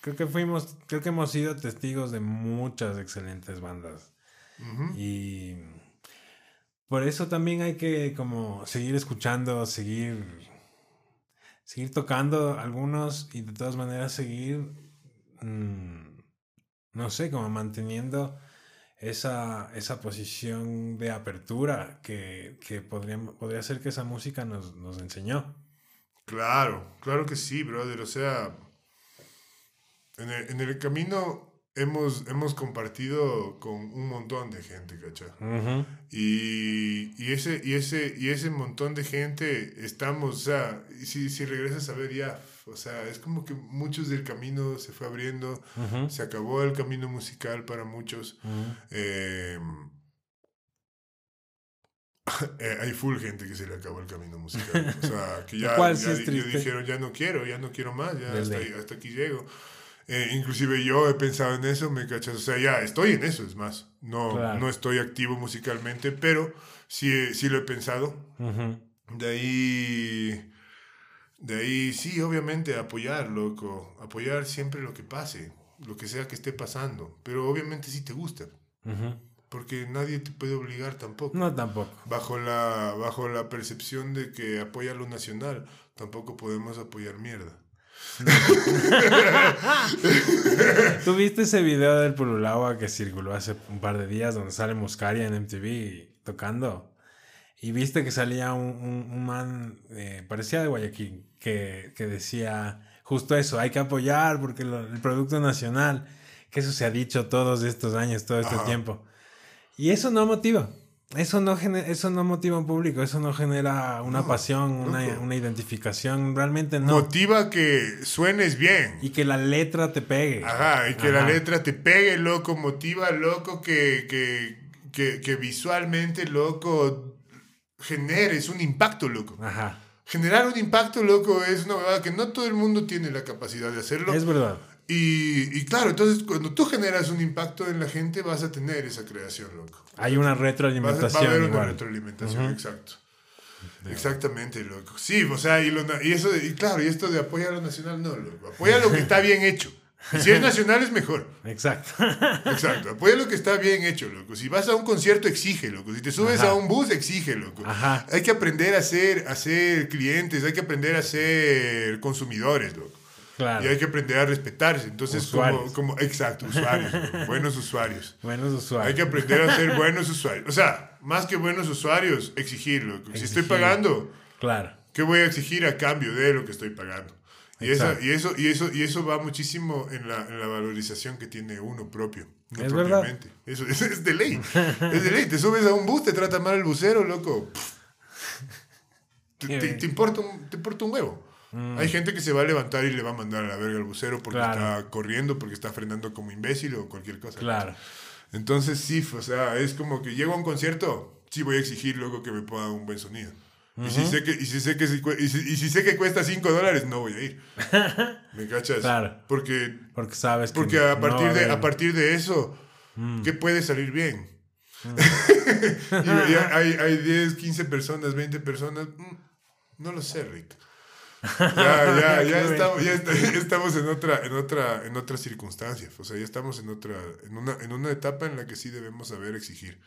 Creo que fuimos, creo que hemos sido testigos de muchas excelentes bandas. Y por eso también hay que como seguir escuchando, seguir, seguir tocando algunos y de todas maneras seguir, mm, no sé, como manteniendo esa, esa posición de apertura que, que podría, podría ser que esa música nos, nos enseñó. Claro, claro que sí, brother. O sea, en el, en el camino hemos, hemos compartido con un montón de gente, ¿cachai? y, y, ese, y, ese, y ese montón de gente estamos, o sea, si, si regresas a ver ya, o sea, es como que muchos del camino se fue abriendo, se acabó el camino musical para muchos. Em, eh, hay full gente que se le acabó el camino musical. O sea, que ya, ya, dijeron, ya no quiero, ya no quiero más, ya hasta, hasta, aquí llego. Eh, inclusive yo he pensado en eso, me cachas. O sea, ya estoy en eso, es más. No, no estoy activo musicalmente, pero sí, sí lo he pensado. De ahí. De ahí, sí, obviamente, apoyar, loco. Apoyar siempre lo que pase, lo que sea que esté pasando. Pero obviamente si te gusta. Porque nadie te puede obligar tampoco. No, tampoco. Bajo la, bajo la percepción de que apoya lo nacional, tampoco podemos apoyar mierda. ¿Tú ese video del Pululagua que circuló hace un par de días donde sale Muscaria en MTV tocando? Y viste que salía un, un, man, eh, parecía de Guayaquil, que, que, decía justo eso, hay que apoyar porque el producto nacional, que eso se ha dicho todos estos años, todo este tiempo. Y eso no motiva. Eso no, eso no motiva a un público, eso no genera una pasión, una, una, identificación, realmente no. Motiva que suenes bien. Y que la letra te pegue. Ajá, y que la letra te pegue, loco, motiva, loco, que, que, que, que visualmente, loco, generes un impacto, loco. Ajá. Generar un impacto, loco, es una verdad que no todo el mundo tiene la capacidad de hacerlo. Es verdad. Y, y, claro, entonces cuando tú generas un impacto en la gente, vas a tener esa creación, loco. Hay una retroalimentación. Va a, haber una retroalimentación, exacto. Exactamente, loco. Sí, o sea, y, lo, y eso, y claro, y esto de apoyar a lo nacional, no, loco. Apoya lo que está bien hecho. Y si es nacional es mejor. Exacto. Exacto. Apoya lo que está bien hecho, loco. Si vas a un concierto, exige, loco. Si te subes a un bus, exige, loco. Ajá. Hay que aprender a ser, a ser clientes, hay que aprender a ser consumidores, loco. Y hay que aprender a respetarse. Entonces, como, como, exacto, usuarios, buenos usuarios. Buenos usuarios. Hay que aprender a ser buenos usuarios. O sea, más que buenos usuarios, exigirlo. Si estoy pagando, claro. ¿qué voy a exigir a cambio de lo que estoy pagando? Y, esa, y, eso, y, eso, y eso va muchísimo en la, en la valorización que tiene uno propio. es verdad. Eso, es de ley. es de ley. Te subes a un bus, te trata mal el busero, loco. Te, te, importa un, te importa un huevo. Mm. Hay gente que se va a levantar y le va a mandar a la verga al bucero porque está corriendo, porque está frenando como imbécil o cualquier cosa. Claro. Entonces, sí, o sea, es como que llego a un concierto, sí voy a exigir luego que me ponga un buen sonido. Y si sé que, y si sé que, y si, sé que cuesta 5 dólares, no voy a ir. ¿Me cachas? Claro. Porque, porque sabes Porque a, partir de, a partir de eso, Mm. ¿Qué puede salir bien? Mm. hay, hay 10, 15 personas, 20 personas. Mm, no lo sé, Rick. Ya, ya, ya, estamos, ya, estamos, en otra, en otra, en otra circunstancia. O sea, ya estamos en otra, en una, en una etapa en la que sí debemos saber exigir.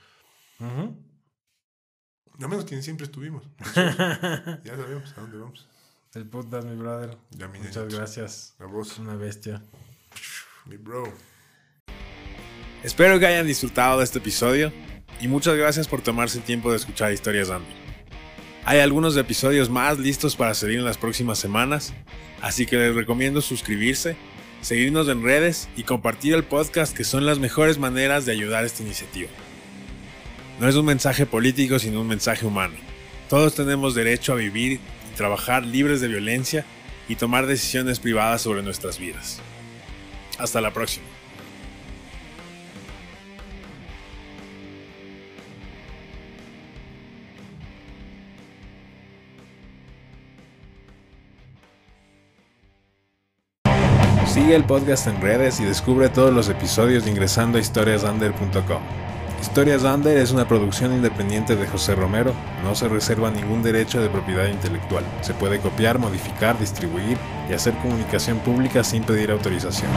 Uh -huh. Menos quien siempre estuvimos. ya sabemos a dónde vamos. El podcast, mi brother. Muchas gracias. A vos. Una bestia. Mi bro. Espero que hayan disfrutado de este episodio y muchas gracias por tomarse el tiempo de escuchar historias Andy. Hay algunos episodios más listos para salir en las próximas semanas, así que les recomiendo suscribirse, seguirnos en redes y compartir el podcast que son las mejores maneras de ayudar a esta iniciativa. No es un mensaje político sino un mensaje humano. Todos tenemos derecho a vivir y trabajar libres de violencia y tomar decisiones privadas sobre nuestras vidas. Hasta la próxima. Sigue el podcast en redes y descubre todos los episodios ingresando a historiasander.com. Historias Under es una producción independiente de José Romero, no se reserva ningún derecho de propiedad intelectual. Se puede copiar, modificar, distribuir y hacer comunicación pública sin pedir autorización.